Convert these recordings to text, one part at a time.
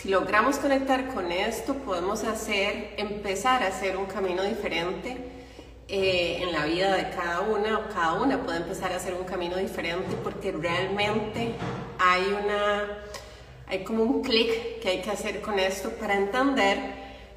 Si logramos conectar con esto, podemos hacer, empezar a hacer un camino diferente eh, en la vida de cada una, o cada una puede empezar a hacer un camino diferente porque realmente hay una, hay como un clic que hay que hacer con esto para entender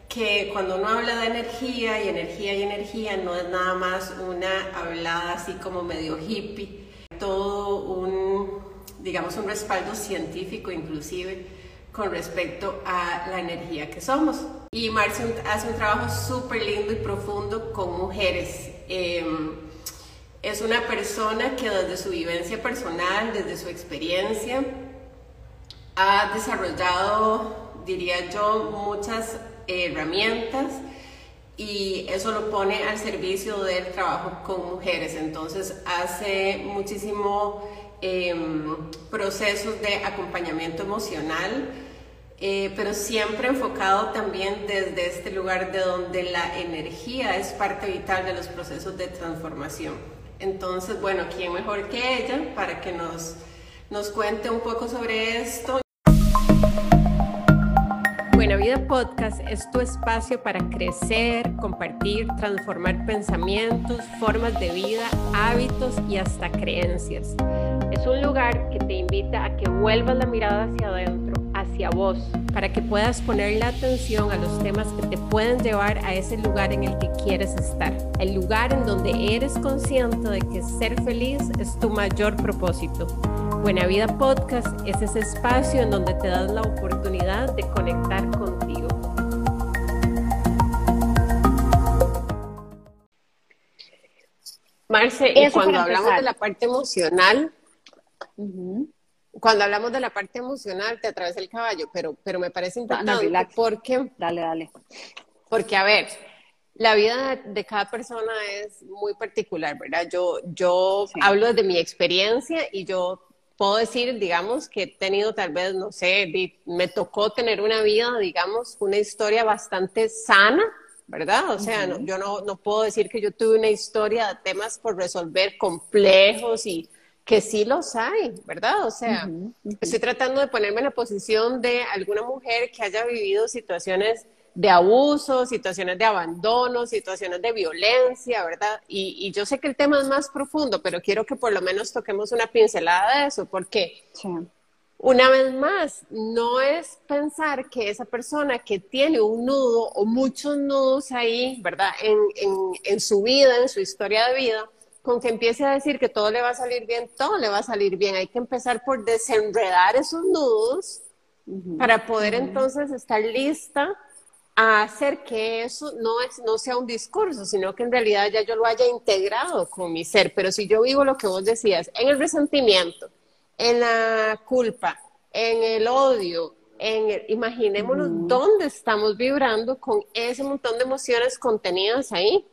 que cuando uno habla de energía y energía y energía no es nada más una hablada así como medio hippie, todo un, digamos, un respaldo científico inclusive con respecto a la energía que somos. Y Marcia hace un trabajo súper lindo y profundo con mujeres. Em, es una persona que desde su vivencia personal, desde su experiencia, ha desarrollado, diría yo, muchas herramientas y eso lo pone al servicio del trabajo con mujeres. Entonces hace muchísimo em, procesos de acompañamiento emocional eh, pero siempre enfocado también desde este lugar de donde la energía es parte vital de los procesos de transformación. Entonces, bueno, ¿quién mejor que ella para que nos, nos cuente un poco sobre esto? Buena Vida Podcast es tu espacio para crecer, compartir, transformar pensamientos, formas de vida, hábitos y hasta creencias. Es un lugar que te invita a que vuelvas la mirada hacia adentro hacia vos, para que puedas poner la atención a los temas que te pueden llevar a ese lugar en el que quieres estar, el lugar en donde eres consciente de que ser feliz es tu mayor propósito. Buena Vida Podcast es ese espacio en donde te das la oportunidad de conectar contigo. Marce, y cuando hablamos de la parte emocional, cuando hablamos de la parte emocional, te atravesé el caballo, pero, pero me parece importante porque... Dale, dale. Porque, a ver, la vida de cada persona es muy particular, ¿verdad? Yo, yo hablo desde mi experiencia y yo puedo decir, digamos, que he tenido tal vez, no sé, me tocó tener una vida, digamos, una historia bastante sana, ¿verdad? O sea, yo no, no puedo decir que yo tuve una historia de temas por resolver complejos y que sí los hay, ¿verdad? O sea, estoy tratando de ponerme en la posición de alguna mujer que haya vivido situaciones de abuso, situaciones de abandono, situaciones de violencia, ¿verdad? Y, yo sé que el tema es más profundo, pero quiero que por lo menos toquemos una pincelada de eso, porque una vez más, no es pensar que esa persona que tiene un nudo o muchos nudos ahí, ¿verdad? en su vida, en su historia de vida, con que empiece a decir que todo le va a salir bien, todo le va a salir bien. Hay que empezar por desenredar esos nudos para poder entonces estar lista a hacer que eso no, es, no sea un discurso, sino que en realidad ya yo lo haya integrado con mi ser. Pero si yo vivo lo que vos decías, en el resentimiento, en la culpa, en el odio, en imaginémonos dónde estamos vibrando con ese montón de emociones contenidas ahí.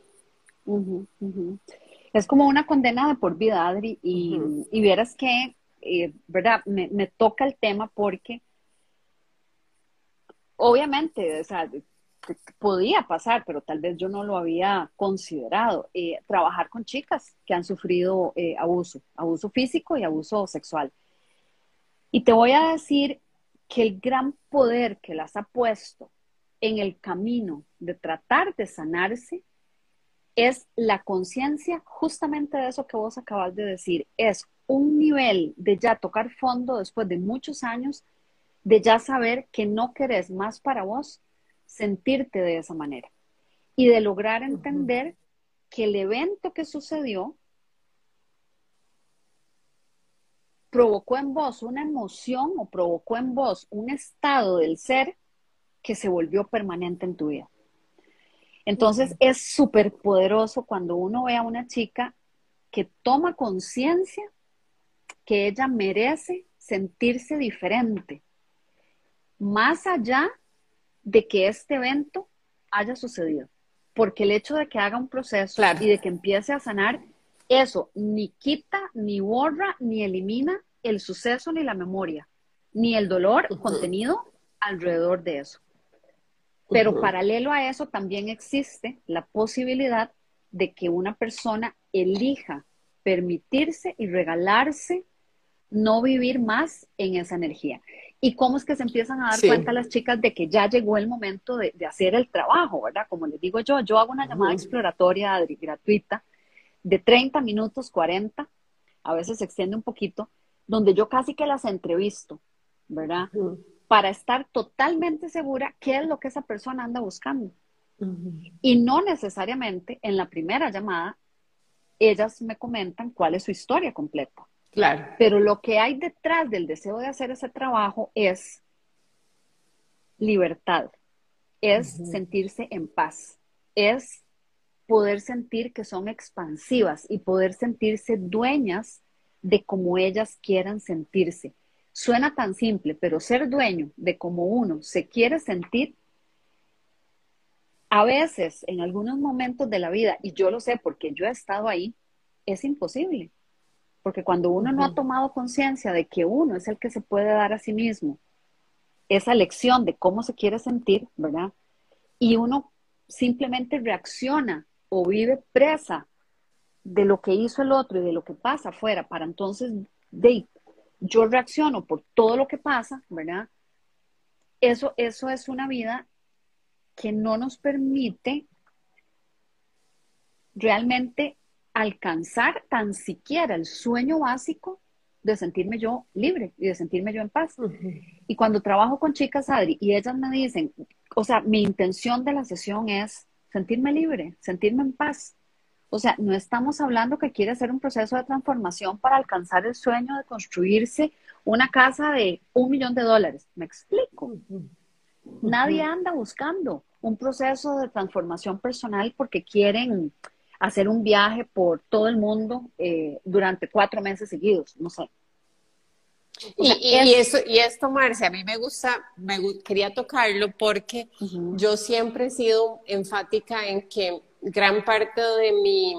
Es como una condena de por vida, Adri, y, vieras que, eh, ¿verdad? Me, toca el tema porque obviamente, o sea, podía pasar, pero tal vez yo no lo había considerado, eh, trabajar con chicas que han sufrido eh, abuso, abuso físico y abuso sexual. Y te voy a decir que el gran poder que las ha puesto en el camino de tratar de sanarse es la conciencia justamente de eso que vos acabas de decir. Es un nivel de ya tocar fondo después de muchos años, de ya saber que no querés más para vos sentirte de esa manera y de lograr entender que el evento que sucedió provocó en vos una emoción o provocó en vos un estado del ser que se volvió permanente en tu vida. Entonces es súper poderoso cuando uno ve a una chica que toma conciencia que ella merece sentirse diferente, más allá de que este evento haya sucedido. Porque el hecho de que haga un proceso y de que empiece a sanar, eso ni quita, ni borra, ni elimina el suceso, ni la memoria, ni el dolor contenido alrededor de eso. Pero paralelo a eso también existe la posibilidad de que una persona elija permitirse y regalarse no vivir más en esa energía. y cómo es que se empiezan a dar cuenta las chicas de que ya llegó el momento de, hacer el trabajo, ¿verdad? Como les digo yo, yo hago una llamada exploratoria gratuita de 30 minutos, 40, a veces se extiende un poquito, donde yo casi que las entrevisto, ¿verdad? Para estar totalmente segura qué es lo que esa persona anda buscando. Y no necesariamente en la primera llamada ellas me comentan cuál es su historia completa. Claro. Pero lo que hay detrás del deseo de hacer ese trabajo es libertad, es sentirse en paz, es poder sentir que son expansivas y poder sentirse dueñas de cómo ellas quieran sentirse. Suena tan simple, pero ser dueño de cómo uno se quiere sentir, a veces, en algunos momentos de la vida, y yo lo sé porque yo he estado ahí, es imposible. Porque cuando uno no ha tomado conciencia de que uno es el que se puede dar a sí mismo esa lección de cómo se quiere sentir, ¿verdad? Y uno simplemente reacciona o vive presa de lo que hizo el otro y de lo que pasa afuera, para entonces de, yo reacciono por todo lo que pasa, ¿verdad? Eso, eso es una vida que no nos permite realmente alcanzar tan siquiera el sueño básico de sentirme yo libre y de sentirme yo en paz. Y cuando trabajo con chicas, Adri, y ellas me dicen, o sea, mi intención de la sesión es sentirme libre, sentirme en paz. O sea, no estamos hablando que quiere hacer un proceso de transformación para alcanzar el sueño de construirse una casa de un millón de dólares. Me explico. Nadie anda buscando un proceso de transformación personal porque quieren hacer un viaje por todo el mundo eh, durante cuatro meses seguidos, no sé. y, eso, y esto, Marcia, a mí me gusta, me quería tocarlo porque yo siempre he sido enfática en que gran parte de mi,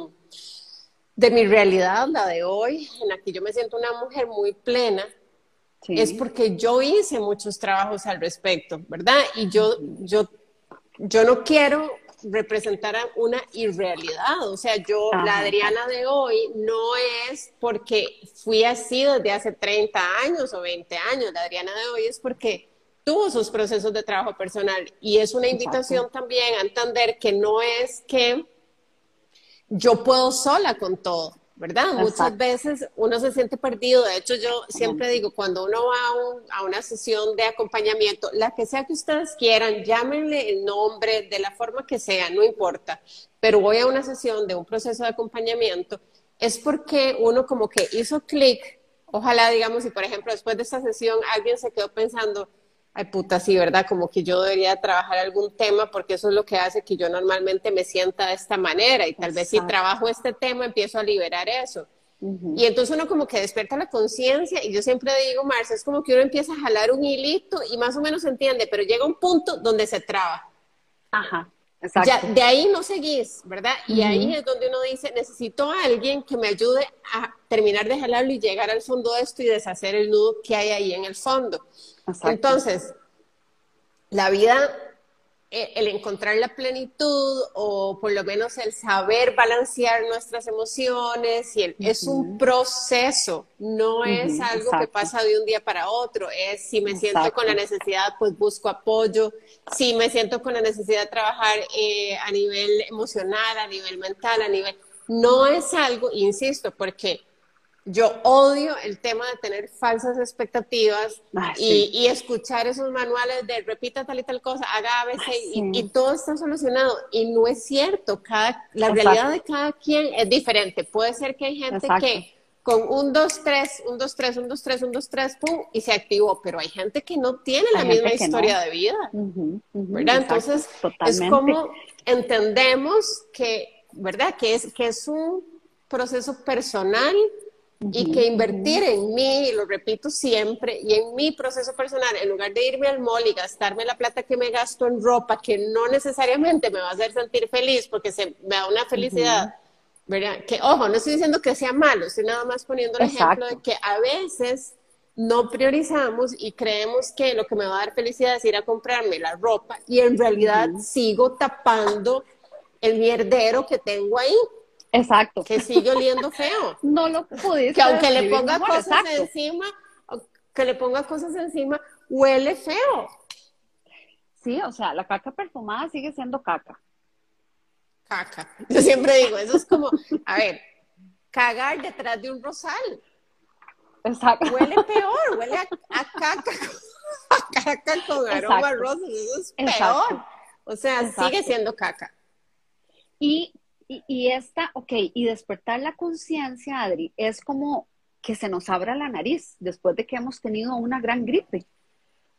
de mi realidad, la de hoy, en la que yo me siento una mujer muy plena, es porque yo hice muchos trabajos al respecto, ¿verdad? Y yo, yo, yo no quiero representara una irrealidad. O sea, yo, la Adriana de hoy no es porque fui así desde hace 30 años o 20 años. La Adriana de hoy es porque tuvo sus procesos de trabajo personal. Y es una invitación también a entender que no es que yo puedo sola con todo. ¿verdad? Muchas veces uno se siente perdido. De hecho, yo siempre digo, cuando uno va a, una sesión de acompañamiento, la que sea que ustedes quieran, llámenle el nombre de la forma que sea, no importa, pero voy a una sesión de un proceso de acompañamiento, es porque uno como que hizo clic, ojalá digamos, si por ejemplo después de esta sesión alguien se quedó pensando, ay puta, sí, ¿verdad? Como que yo debería trabajar algún tema porque eso es lo que hace que yo normalmente me sienta de esta manera y tal vez si trabajo este tema empiezo a liberar eso. Y entonces uno como que despierta la conciencia y yo siempre digo, Marcia, es como que uno empieza a jalar un hilito y más o menos entiende, pero llega un punto donde se traba. Ajá. Exacto. Ya, de ahí no seguís, ¿verdad? Y ahí es donde uno dice, necesito a alguien que me ayude a terminar de jalarlo y llegar al fondo de esto y deshacer el nudo que hay ahí en el fondo. Entonces, la vida, eh, el encontrar la plenitud o por lo menos el saber balancear nuestras emociones y es un proceso, no es algo que pasa de un día para otro, es si me siento con la necesidad, pues busco apoyo, si me siento con la necesidad de trabajar eh, a nivel emocional, a nivel mental, a nivel... No es algo, insisto, porque yo odio el tema de tener falsas expectativas ah, y, escuchar esos manuales de repita tal y tal cosa, haga a veces y, todo está solucionado. Y no es cierto, cada, la realidad de cada quien es diferente. Puede ser que hay gente que con un, dos, tres, un, dos, tres, un, dos, tres, un, dos, tres, pum, y se activó, pero hay gente que no tiene la misma historia de vida. ¿Verdad? Entonces, es como entendemos que, ¿verdad? Que es, que es un proceso personal y que invertir en mí, y lo repito siempre, y en mi proceso personal, en lugar de irme al mall y gastarme la plata que me gasto en ropa, que no necesariamente me va a hacer sentir feliz porque se, me da una felicidad, ¿verdad? Que, ojo, no estoy diciendo que sea malo, estoy nada más poniendo el ejemplo de que a veces no priorizamos y creemos que lo que me va a dar felicidad es ir a comprarme la ropa y en realidad sigo tapando el mierdero que tengo ahí. Exacto. Que sigue oliendo feo. no lo pudiste. Que aunque le ponga cosas encima, que le ponga cosas encima, huele feo. Sí, o sea, la caca perfumada sigue siendo caca. Caca. Yo siempre digo, eso es como, a ver, cagar detrás de un rosal. Exacto. Huele peor, huele a, caca, a caca con aroma rosa, eso es peor. O sea, sigue siendo caca. Y, y, esta, ok, y despertar la conciencia, Adri, es como que se nos abra la nariz después de que hemos tenido una gran gripe.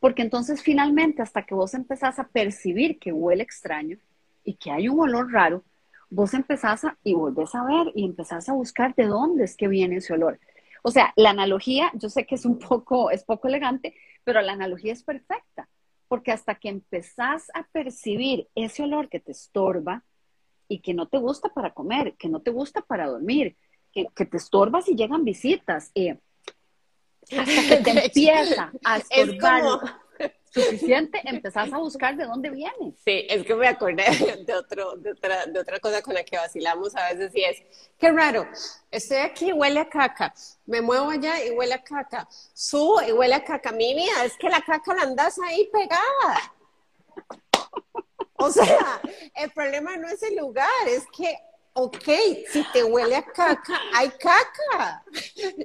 Porque entonces finalmente, hasta que vos empezás a percibir que huele extraño y que hay un olor raro, vos empezás a, y volvés a ver y empezás a buscar de dónde es que viene ese olor. O sea, la analogía, yo sé que es un poco, es poco elegante, pero la analogía es perfecta, porque hasta que empezás a percibir ese olor que te estorba y que no te gusta para comer, que no te gusta para dormir, que, te estorba si llegan visitas, eh, hasta que te empieza a estorbar suficiente, empezás a buscar de dónde viene. Sí, es que me acordé de, otro, de, otra, de otra cosa con la que vacilamos a veces y es, qué raro, estoy aquí, huele a caca, me muevo allá y huele a caca, subo y huele a caca, mi vida, es que la caca la andas ahí pegada. O sea, el problema no es el lugar, es que ok, si te huele a caca, hay caca.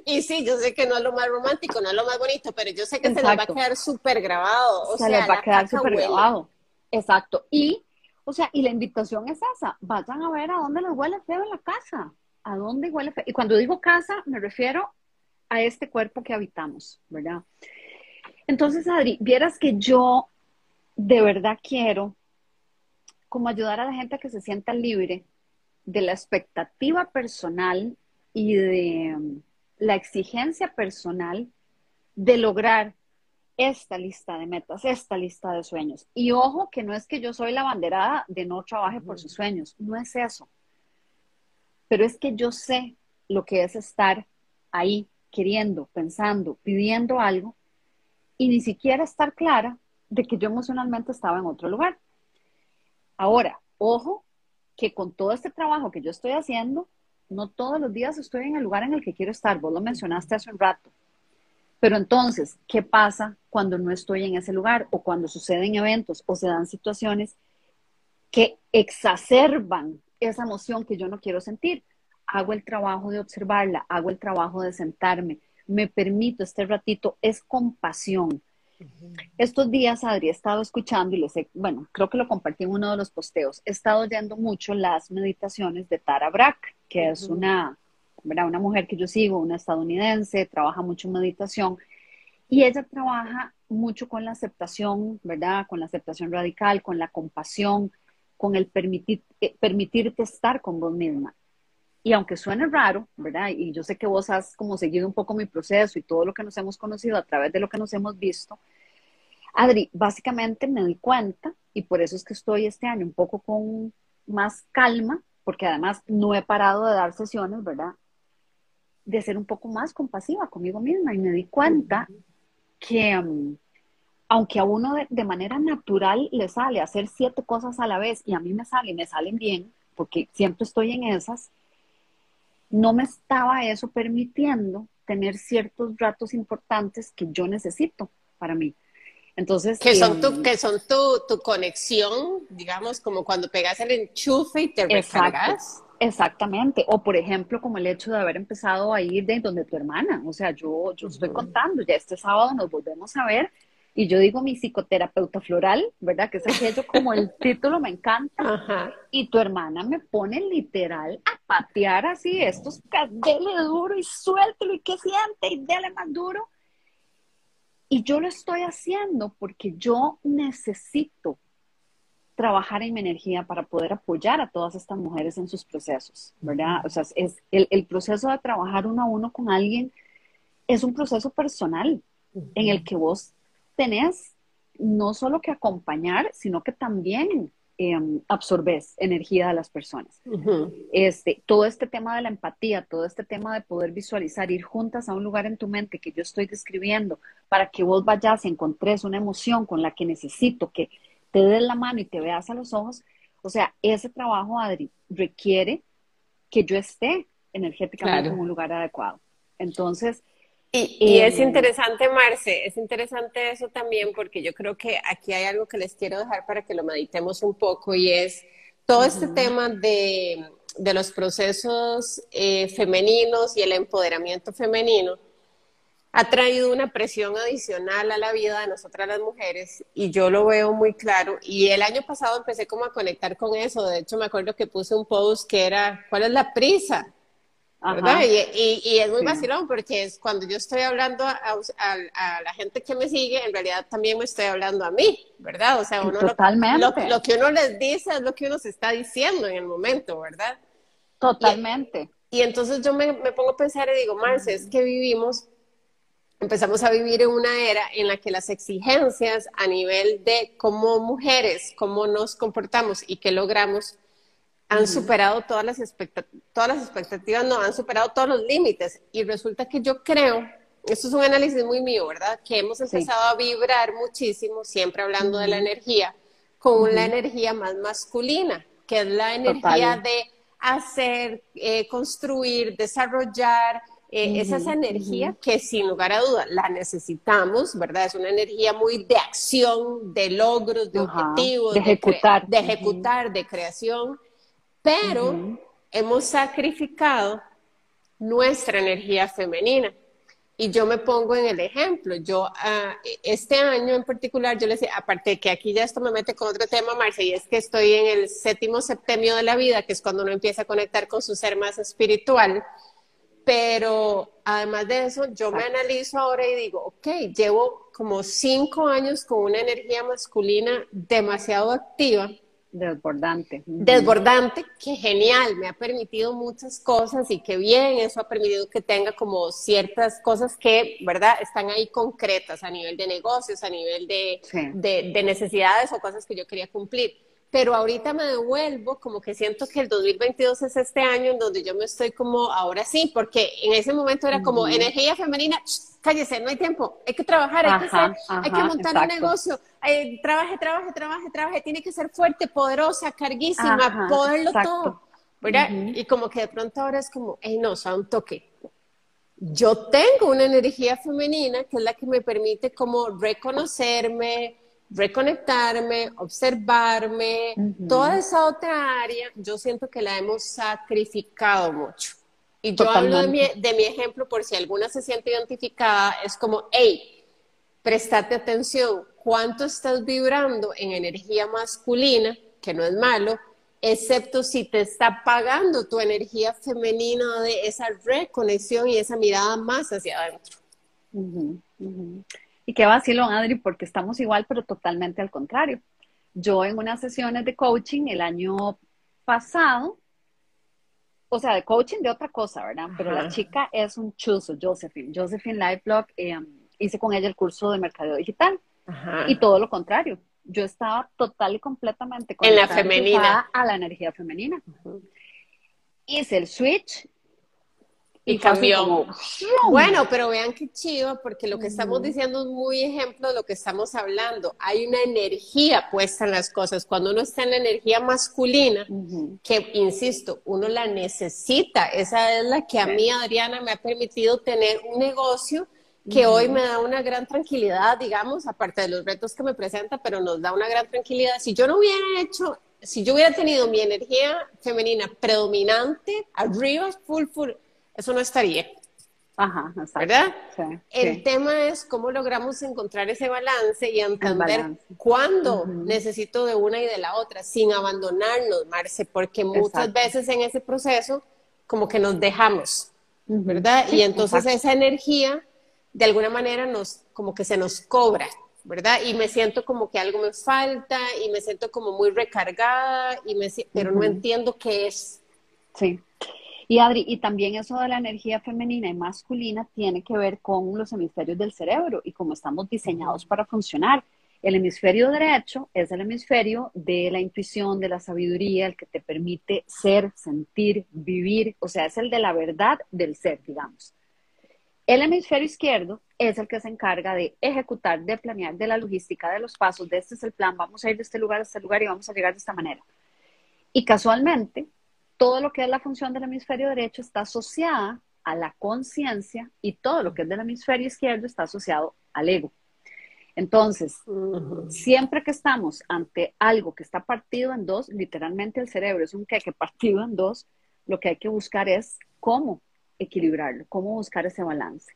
Y sí, yo sé que no es lo más romántico, no es lo más bonito, pero yo sé que se les va a quedar súper grabado. se les va a quedar súper grabado. Exacto. Y, o sea, y la invitación es esa, vayan a ver a dónde les huele feo en la casa, a dónde huele feo. Y cuando digo casa, me refiero a este cuerpo que habitamos, ¿verdad? Entonces, Adri, vieras que yo de verdad quiero como ayudar a la gente a que se sienta libre de la expectativa personal y de um, la exigencia personal de lograr esta lista de metas, esta lista de sueños. Y ojo que no es que yo soy la banderada de no trabaje por sus sueños, no es eso. Pero es que yo sé lo que es estar ahí queriendo, pensando, pidiendo algo y ni siquiera estar clara de que yo emocionalmente estaba en otro lugar. Ahora, ojo que con todo este trabajo que yo estoy haciendo, no todos los días estoy en el lugar en el que quiero estar. Vos lo mencionaste hace un rato. Pero entonces, ¿qué pasa cuando no estoy en ese lugar o cuando suceden eventos o se dan situaciones que exacerban esa emoción que yo no quiero sentir? Hago el trabajo de observarla, hago el trabajo de sentarme, me permito este ratito, es compasión, estos días, Adri, he estado escuchando y les he, bueno, creo que lo compartí en uno de los posteos, he estado oyendo mucho las meditaciones de Tara Brach, que es una, una mujer que yo sigo, una estadounidense, trabaja mucho en meditación, y ella trabaja mucho con la aceptación, ¿verdad? Con la aceptación radical, con la compasión, con el permitir, eh, permitirte estar con vos misma. Y aunque suene raro, ¿verdad? Y yo sé que vos has como seguido un poco mi proceso y todo lo que nos hemos conocido a través de lo que nos hemos visto, Adri, básicamente me di cuenta, y por eso es que estoy este año un poco con más calma, porque además no he parado de dar sesiones, ¿verdad? De ser un poco más compasiva conmigo misma. Y me di cuenta que um, aunque a uno de, de, manera natural le sale hacer siete cosas a la vez, y a mí me sale y me salen bien, porque siempre estoy en esas, no me estaba eso permitiendo tener ciertos ratos importantes que yo necesito para mí. Entonces, que son, tu, em, que son tu, tu, conexión, digamos, como cuando pegas el enchufe y te recargas. Exactamente. O por ejemplo, como el hecho de haber empezado a ir de donde tu hermana. O sea, yo, yo estoy contando, ya este sábado nos volvemos a ver y yo digo mi psicoterapeuta floral, ¿verdad? Que es aquello como el título me encanta. Y tu hermana me pone literal a patear así estos, dele duro y suéltelo y que siente y dele más duro. Y yo lo estoy haciendo porque yo necesito trabajar en mi energía para poder apoyar a todas estas mujeres en sus procesos, ¿verdad? O sea, es el, el proceso de trabajar uno a uno con alguien es un proceso personal en el que vos tenés no solo que acompañar, sino que también em, absorbes energía de las personas. este, todo este tema de la empatía, todo este tema de poder visualizar, ir juntas a un lugar en tu mente que yo estoy describiendo para que vos vayas y encontres una emoción con la que necesito que te des la mano y te veas a los ojos. O sea, ese trabajo, Adri, requiere que yo esté energéticamente en un lugar adecuado. Entonces, Y, es interesante, Marce, es interesante eso también porque yo creo que aquí hay algo que les quiero dejar para que lo meditemos un poco y es todo este tema de, los procesos eh, femeninos y el empoderamiento femenino ha traído una presión adicional a la vida de nosotras las mujeres y yo lo veo muy claro. Y el año pasado empecé como a conectar con eso. De hecho, me acuerdo que puse un post que era, ¿cuál es la prisa? Y, es muy vacilón porque es cuando yo estoy hablando a, la gente que me sigue, en realidad también me estoy hablando a mí, ¿verdad? O sea, uno Lo, lo, que uno les dice es lo que uno se está diciendo en el momento, ¿verdad? Totalmente. Y, entonces yo me, me, pongo a pensar y digo, Marce, es que vivimos, empezamos a vivir en una era en la que las exigencias a nivel de cómo mujeres, cómo nos comportamos y qué logramos, han superado todas las, todas las expectativas, no, han superado todos los límites. Y resulta que yo creo, esto es un análisis muy mío, ¿verdad? Que hemos empezado a vibrar muchísimo, siempre hablando de la energía, con la energía más masculina, que es la energía de hacer, eh, construir, desarrollar. Eh, es esa energía que sin lugar a dudas la necesitamos, ¿verdad? Es una energía muy de acción, de logros, de objetivos, de ejecutar, de, ejecutar, de creación pero hemos sacrificado nuestra energía femenina. Y yo me pongo en el ejemplo. Yo, ah, este año en particular, yo les decía, aparte que aquí ya esto me mete con otro tema, Marcia, y es que estoy en el séptimo septemio de la vida, que es cuando uno empieza a conectar con su ser más espiritual. Pero además de eso, yo me analizo ahora y digo, ok, llevo como cinco años con una energía masculina demasiado activa Desbordante. Desbordante, que genial, me ha permitido muchas cosas y que bien, eso ha permitido que tenga como ciertas cosas que, ¿verdad?, están ahí concretas a nivel de negocios, a nivel de, de necesidades o cosas que yo quería cumplir pero ahorita me devuelvo, como que siento que el 2022 es este año en donde yo me estoy como, ahora sí, porque en ese momento era como energía femenina, cállese, no hay tiempo, hay que trabajar, hay, que, hacer, hay que montar un negocio, eh, trabaje, trabaje, trabaje, trabaje, tiene que ser fuerte, poderosa, carguísima, poderlo todo, ¿verdad? Y como que de pronto ahora es como, hey, no, o un toque. Yo tengo una energía femenina que es la que me permite como reconocerme, reconectarme, observarme, toda esa otra área, yo siento que la hemos sacrificado mucho. Y yo hablo de mi, de mi, ejemplo por si alguna se siente identificada, es como, hey, prestate atención, ¿cuánto estás vibrando en energía masculina, que no es malo, excepto si te está pagando tu energía femenina de esa reconexión y esa mirada más hacia adentro? Y qué vacilón, Adri, porque estamos igual, pero totalmente al contrario. Yo en unas sesiones de coaching el año pasado, o sea, de coaching de otra cosa, ¿verdad? Pero la chica es un chuzo, Josephine. Josephine Liveblog, eh, hice con ella el curso de mercadeo digital. Y todo lo contrario. Yo estaba total y completamente en la femenina a la energía femenina. Hice el switch y, cambió. bueno, pero vean qué chido, porque lo que estamos diciendo es muy ejemplo de lo que estamos hablando. Hay una energía puesta en las cosas. Cuando uno está en la energía masculina, que insisto, uno la necesita. Esa es la que a mí, Adriana, me ha permitido tener un negocio que hoy me da una gran tranquilidad, digamos, aparte de los retos que me presenta, pero nos da una gran tranquilidad. Si yo no hubiera hecho, si yo hubiera tenido mi energía femenina predominante, arriba, full, full, eso no estaría. Ajá, ¿Verdad? el tema es cómo logramos encontrar ese balance y entender cuándo necesito de una y de la otra, sin abandonarnos, Marce, porque muchas veces en ese proceso como que nos dejamos, ¿verdad? y entonces esa energía de alguna manera nos como que se nos cobra, ¿verdad? Y me siento como que algo me falta y me siento como muy recargada y me pero no entiendo qué es. Sí. Y Adri, y también eso de la energía femenina y masculina tiene que ver con los hemisferios del cerebro y cómo estamos diseñados para funcionar. El hemisferio derecho es el hemisferio de la intuición, de la sabiduría, el que te permite ser, sentir, vivir, o sea, es el de la verdad del ser, digamos. El hemisferio izquierdo es el que se encarga de ejecutar, de planear, de la logística, de los pasos, de este es el plan, vamos a ir de este lugar a este lugar y vamos a llegar de esta manera. Y casualmente, todo lo que es la función del hemisferio derecho está asociada a la conciencia y todo lo que es del hemisferio izquierdo está asociado al ego. Entonces, siempre que estamos ante algo que está partido en dos, literalmente el cerebro es un queque partido en dos, lo que hay que buscar es cómo equilibrarlo, cómo buscar ese balance.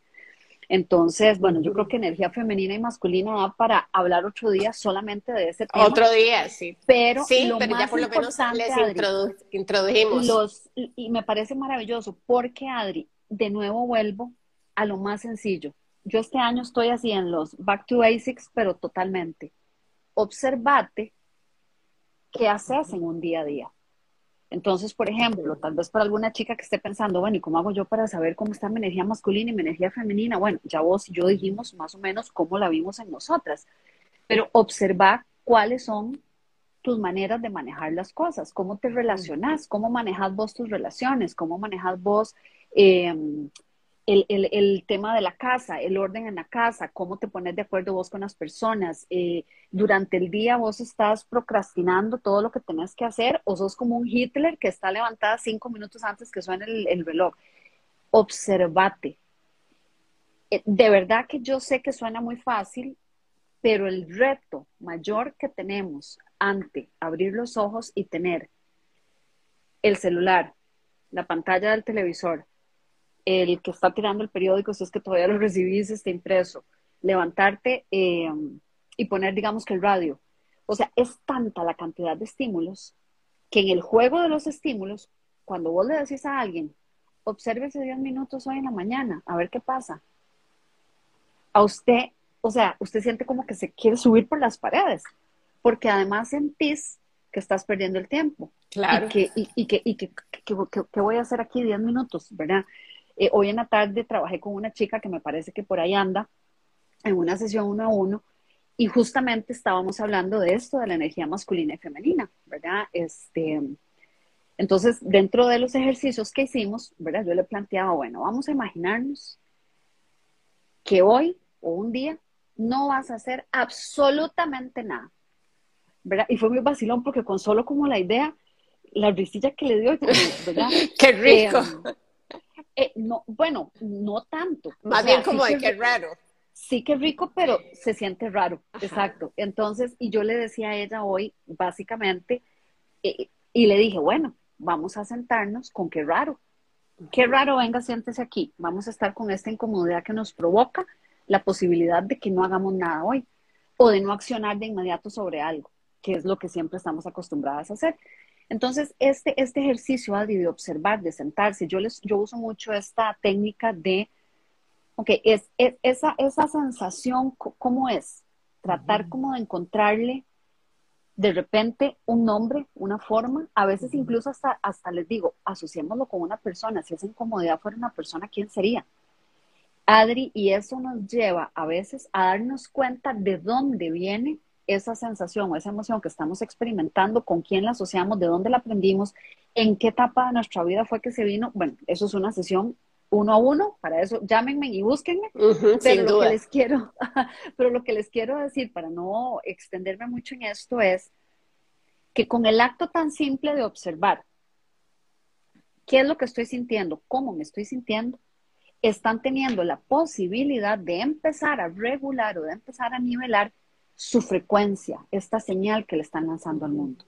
Entonces, bueno, yo creo que energía femenina y masculina da para hablar otro día solamente de ese tema. Otro día, sí. Pero, sí, pero ya por lo menos les introdujimos. Los, y me parece maravilloso porque, Adri, de nuevo vuelvo a lo más sencillo. Yo este año estoy así en los back to basics, pero totalmente. Observate qué haces en un día a día. Entonces, por ejemplo, tal vez para alguna chica que esté pensando, bueno, ¿y cómo hago yo para saber cómo está mi energía masculina y mi energía femenina? Bueno, ya vos y yo dijimos más o menos cómo la vimos en nosotras, pero observar cuáles son tus maneras de manejar las cosas, cómo te relacionas, cómo manejas vos tus relaciones, cómo manejas vos eh, el, tema de la casa, el orden en la casa, cómo te pones de acuerdo vos con las personas. Eh, durante el día vos estás procrastinando todo lo que tenés que hacer o sos como un Hitler que está levantada cinco minutos antes que suene el, reloj. Observate. Eh, de verdad que yo sé que suena muy fácil, pero el reto mayor que tenemos ante abrir los ojos y tener el celular, la pantalla del televisor, el que está tirando el periódico, si es que todavía lo recibís, está impreso, levantarte eh, y poner, digamos que el radio. O sea, es tanta la cantidad de estímulos que en el juego de los estímulos, cuando vos le decís a alguien, obsérvese 10 minutos hoy en la mañana, a ver qué pasa. A usted, o sea, usted siente como que se quiere subir por las paredes, porque además sentís que estás perdiendo el tiempo. Claro. Y que, y, que, y que, que, voy a hacer aquí 10 minutos, ¿verdad? Eh, hoy en la tarde trabajé con una chica que me parece que por ahí anda en una sesión uno a uno y justamente estábamos hablando de esto, de la energía masculina y femenina, ¿verdad? Este, entonces, dentro de los ejercicios que hicimos, ¿verdad? Yo le planteaba, bueno, vamos a imaginarnos que hoy o un día no vas a hacer absolutamente nada, ¿verdad? Y fue muy vacilón porque con solo como la idea, la risilla que le dio, ¿verdad? ¡Qué rico! Eh, eh, no, bueno, no tanto. Más bien como de que raro. Sí que rico, pero se siente raro, exacto. Entonces, y yo le decía a ella hoy, básicamente, eh, y le dije, bueno, vamos a sentarnos con qué raro. Qué raro, venga, siéntese aquí. Vamos a estar con esta incomodidad que nos provoca la posibilidad de que no hagamos nada hoy o de no accionar de inmediato sobre algo, que es lo que siempre estamos acostumbradas a hacer. Entonces, este, este ejercicio, Adri, de observar, de sentarse, yo, les, yo uso mucho esta técnica de, ok, es, esa, esa sensación, ¿cómo es? Tratar como de encontrarle de repente un nombre, una forma, a veces incluso hasta, hasta les digo, asociémoslo con una persona, si esa incomodidad fuera una persona, ¿quién sería? Adri, y eso nos lleva a veces a darnos cuenta de dónde viene esa sensación o esa emoción que estamos experimentando, con quién la asociamos, de dónde la aprendimos, en qué etapa de nuestra vida fue que se vino. Bueno, eso es una sesión uno a uno, para eso llámenme y búsquenme, pero lo que les quiero, pero lo que les quiero decir para no extenderme mucho en esto es que con el acto tan simple de observar qué es lo que estoy sintiendo, cómo me estoy sintiendo, están teniendo la posibilidad de empezar a regular o de empezar a nivelar su frecuencia, esta señal que le están lanzando al mundo.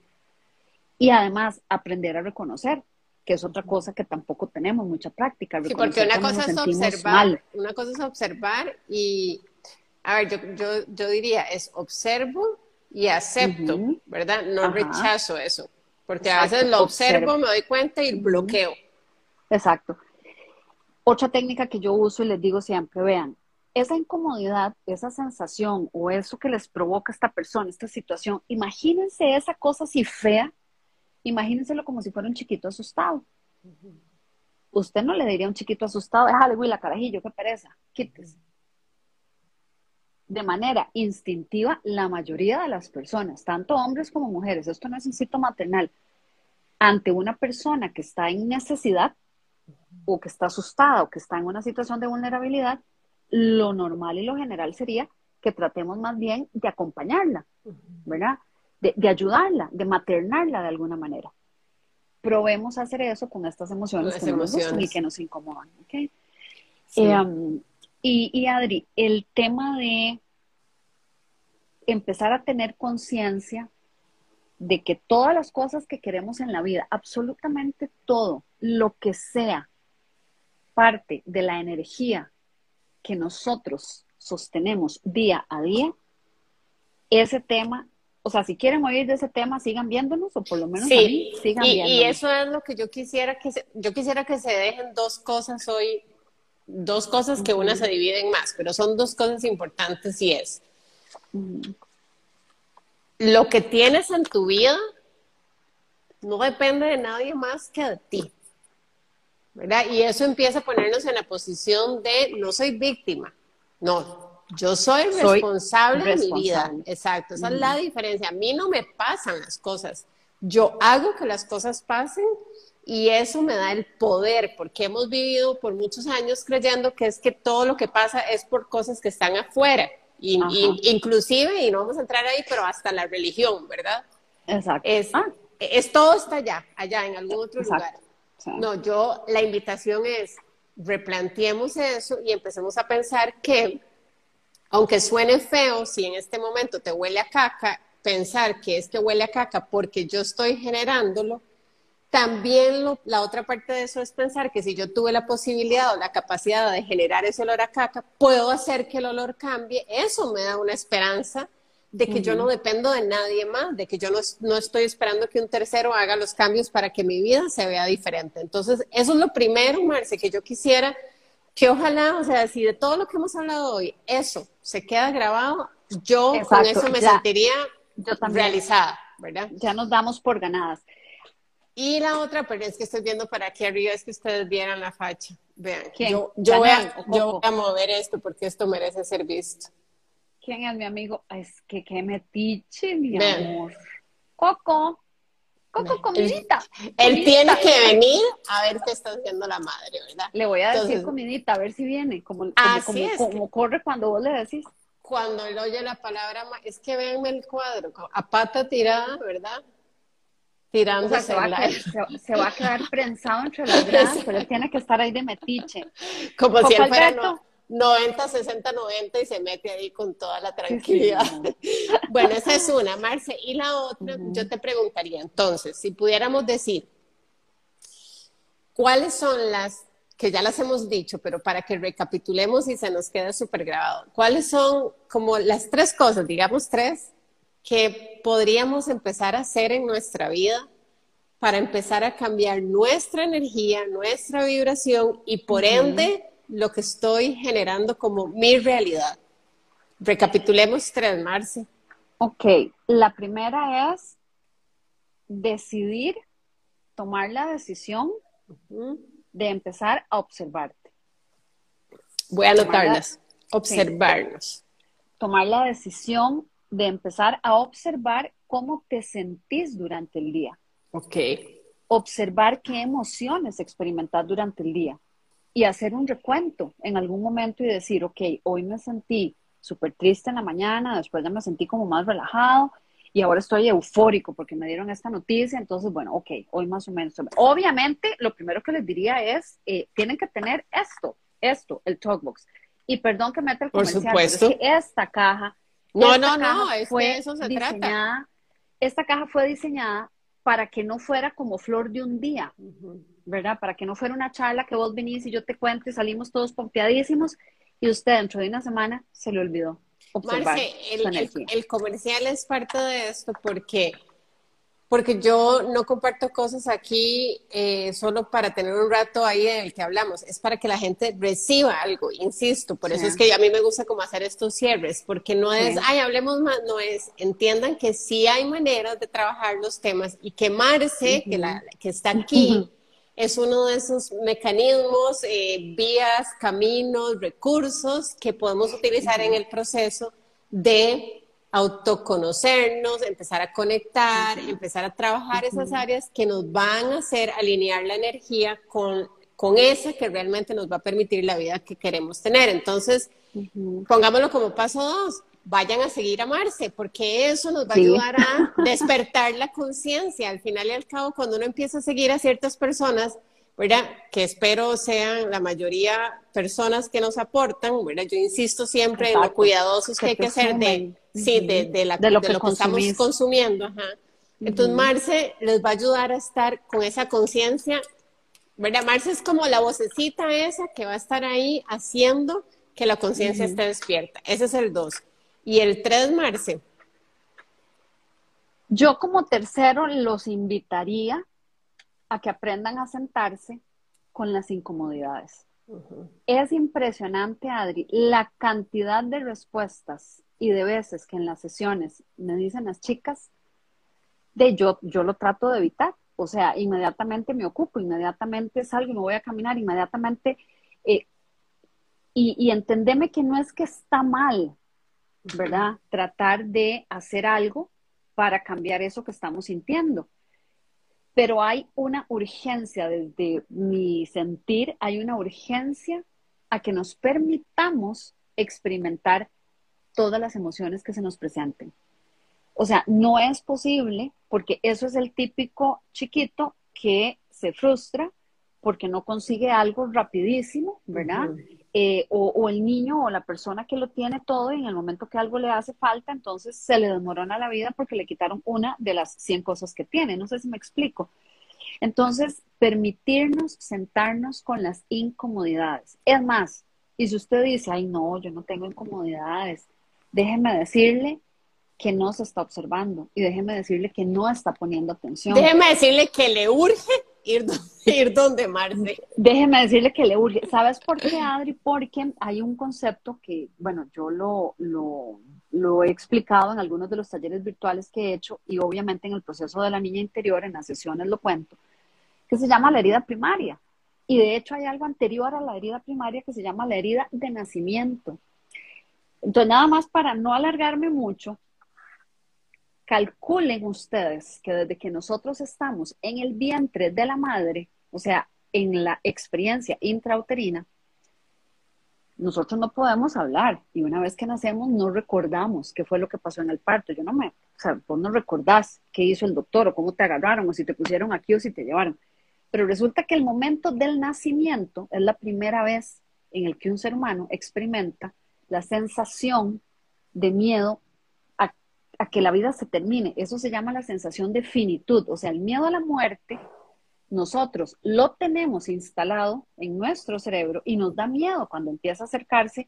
Y además aprender a reconocer, que es otra cosa que tampoco tenemos mucha práctica. Sí, porque una cosa es observar, una cosa es observar y, a ver, yo, yo, yo diría, es observo y acepto, ¿verdad? No rechazo eso, porque a veces lo observo, me doy cuenta y bloqueo. Exacto. Otra técnica que yo uso y les digo siempre, vean, esa incomodidad, esa sensación o eso que les provoca esta persona, esta situación, imagínense esa cosa así fea, imagínenselo como si fuera un chiquito asustado. Usted no le diría a un chiquito asustado, déjale, güey, la carajillo, qué pereza, quítese. De manera instintiva, la mayoría de las personas, tanto hombres como mujeres, esto no es instinto maternal, ante una persona que está en necesidad o que está asustada o que está en una situación de vulnerabilidad, lo normal y lo general sería que tratemos más bien de acompañarla, ¿verdad? De, ayudarla, de maternarla de alguna manera. probemos hacer eso con estas emociones, que, Nos y que nos incomodan. ¿okay? Eh, y, y Adri, el tema de empezar a tener conciencia de que todas las cosas que queremos en la vida, absolutamente todo, lo que sea, parte de la energía que nosotros sostenemos día a día, ese tema, o sea, si quieren oír de ese tema, sigan viéndonos o por lo menos sí. sigan y, Y eso es lo que yo quisiera que se, yo quisiera que se dejen dos cosas hoy, dos cosas que una se dividen más, pero son dos cosas importantes y es lo que tienes en tu vida no depende de nadie más que de ti. ¿Verdad? Y eso empieza a ponernos en la posición de no soy víctima, no, yo soy, responsable de mi vida. Exacto, esa es la diferencia. A mí no me pasan las cosas, yo hago que las cosas pasen y eso me da el poder, porque hemos vivido por muchos años creyendo que es que todo lo que pasa es por cosas que están afuera. Y, inclusive, y no vamos a entrar ahí, pero hasta la religión, ¿verdad? Exacto. Es, ah. es todo está allá, allá, en algún otro lugar. No, yo, la invitación es, replanteemos eso y empecemos a pensar que, aunque suene feo, si en este momento te huele a caca, pensar que es que huele a caca porque yo estoy generándolo, también la otra parte de eso es pensar que si yo tuve la posibilidad o la capacidad de generar ese olor a caca, puedo hacer que el olor cambie. Eso me da una esperanza de que yo no dependo de nadie más, de que yo no, no, estoy esperando que un tercero haga los cambios para que mi vida se vea diferente. Entonces, eso es lo primero, Marce, que yo quisiera que ojalá, o sea, si de todo lo que hemos hablado hoy, eso se queda grabado, yo con eso me sentiría realizada, ¿verdad? Ya nos damos por ganadas. Y la otra, pero es que estoy viendo para aquí arriba, es que ustedes vieran la facha. Vean, Yo, yo, voy a, mover esto porque esto merece ser visto. ¿Quién es mi amigo? Es que qué metiche, mi amor. Coco. Coco, comidita. Él, tiene que venir a ver qué está haciendo la madre, ¿verdad? Le voy a decir comidita, a ver si viene. Como, como, corre cuando vos le decís. Cuando él oye la palabra, es que véanme el cuadro, a pata tirada, ¿verdad? tirándose se, va se, va a quedar prensado entre las gradas, pero tiene que estar ahí de metiche. Como si él fuera 90, 60, 90 y se mete ahí con toda la tranquilidad. bueno, esa es una, Marce. Y la otra, yo te preguntaría entonces, si pudiéramos decir, ¿cuáles son las, que ya las hemos dicho, pero para que recapitulemos y se nos quede súper grabado, ¿cuáles son como las tres cosas, digamos tres, que podríamos empezar a hacer en nuestra vida para empezar a cambiar nuestra energía, nuestra vibración y por ende lo que estoy generando como mi realidad. Recapitulemos tres, Marce. Ok, la primera es decidir, tomar la decisión de empezar a observarte. Voy a anotarlas. Observarnos. Tomar la decisión de empezar a observar cómo te sentís durante el día. Ok. Observar qué emociones experimentas durante el día y hacer un recuento en algún momento y decir, ok, hoy me sentí súper triste en la mañana, después ya me sentí como más relajado y ahora estoy eufórico porque me dieron esta noticia, entonces, bueno, ok, hoy más o menos. Obviamente, lo primero que les diría es, eh, tienen que tener esto, esto, el Talkbox. Y perdón que meta el comercial, Por supuesto. que esta caja no, no, no, es que eso se trata. Esta caja fue diseñada para que no fuera como flor de un día, ¿verdad? Para que no fuera una charla que vos venís y yo te cuento y salimos todos pompeadísimos y usted dentro de una semana se le olvidó. Marce, el, comercial es parte de esto porque porque yo no comparto cosas aquí eh, solo para tener un rato ahí en el que hablamos, es para que la gente reciba algo, insisto, por eso es que a mí me gusta como hacer estos cierres, porque no es, ay, hablemos más, no es, entiendan que sí hay maneras de trabajar los temas y que Marce, que, la, que está aquí, es uno de esos mecanismos, eh, vías, caminos, recursos que podemos utilizar en el proceso de autoconocernos, empezar a conectar, empezar a trabajar esas áreas que nos van a hacer alinear la energía con, con esa que realmente nos va a permitir la vida que queremos tener. Entonces, pongámoslo como paso dos, vayan a seguir a amarse, porque eso nos va a ayudar a despertar la conciencia. Al final y al cabo, cuando uno empieza a seguir a ciertas personas, ¿verdad? Que espero sean la mayoría personas que nos aportan, ¿verdad? Yo insisto siempre en lo cuidadosos que, hay que ser de, sí, de, la, lo, que, estamos consumiendo. Entonces, Marce les va a ayudar a estar con esa conciencia, ¿verdad? Marce es como la vocecita esa que va a estar ahí haciendo que la conciencia esté despierta. Ese es el dos. Y el tres, Marce. Yo como tercero los invitaría a que aprendan a sentarse con las incomodidades. Es impresionante, Adri, la cantidad de respuestas y de veces que en las sesiones me dicen las chicas, de yo, yo lo trato de evitar. O sea, inmediatamente me ocupo, inmediatamente salgo y me voy a caminar, inmediatamente. Eh, y, y entendeme que no es que está mal, ¿verdad? Tratar de hacer algo para cambiar eso que estamos sintiendo pero hay una urgencia desde mi sentir, hay una urgencia a que nos permitamos experimentar todas las emociones que se nos presenten. O sea, no es posible porque eso es el típico chiquito que se frustra porque no consigue algo rapidísimo, ¿verdad? Eh, o, o, el niño o la persona que lo tiene todo y en el momento que algo le hace falta, entonces se le desmorona la vida porque le quitaron una de las 100 cosas que tiene. No sé si me explico. Entonces, permitirnos sentarnos con las incomodidades. Es más, y si usted dice, ay no, yo no tengo incomodidades, déjeme decirle que no se está observando y déjeme decirle que no está poniendo atención. Déjeme decirle que le urge ir, ir donde Marce. Déjeme decirle que le urge. ¿Sabes por qué, Adri? Porque hay un concepto que, bueno, yo lo, lo, lo he explicado en algunos de los talleres virtuales que he hecho y obviamente en el proceso de la niña interior, en las sesiones lo cuento, que se llama la herida primaria. Y de hecho hay algo anterior a la herida primaria que se llama la herida de nacimiento. Entonces, nada más para no alargarme mucho, calculen ustedes que desde que nosotros estamos en el vientre de la madre, o sea, en la experiencia intrauterina, nosotros no podemos hablar y una vez que nacemos no recordamos qué fue lo que pasó en el parto. Yo no me, o sea, vos no recordás qué hizo el doctor o cómo te agarraron o si te pusieron aquí o si te llevaron. Pero resulta que el momento del nacimiento es la primera vez en el que un ser humano experimenta la sensación de miedo a, que la vida se termine. Eso se llama la sensación de finitud, o sea, el miedo a la muerte nosotros lo tenemos instalado en nuestro cerebro y nos da miedo cuando empieza a acercarse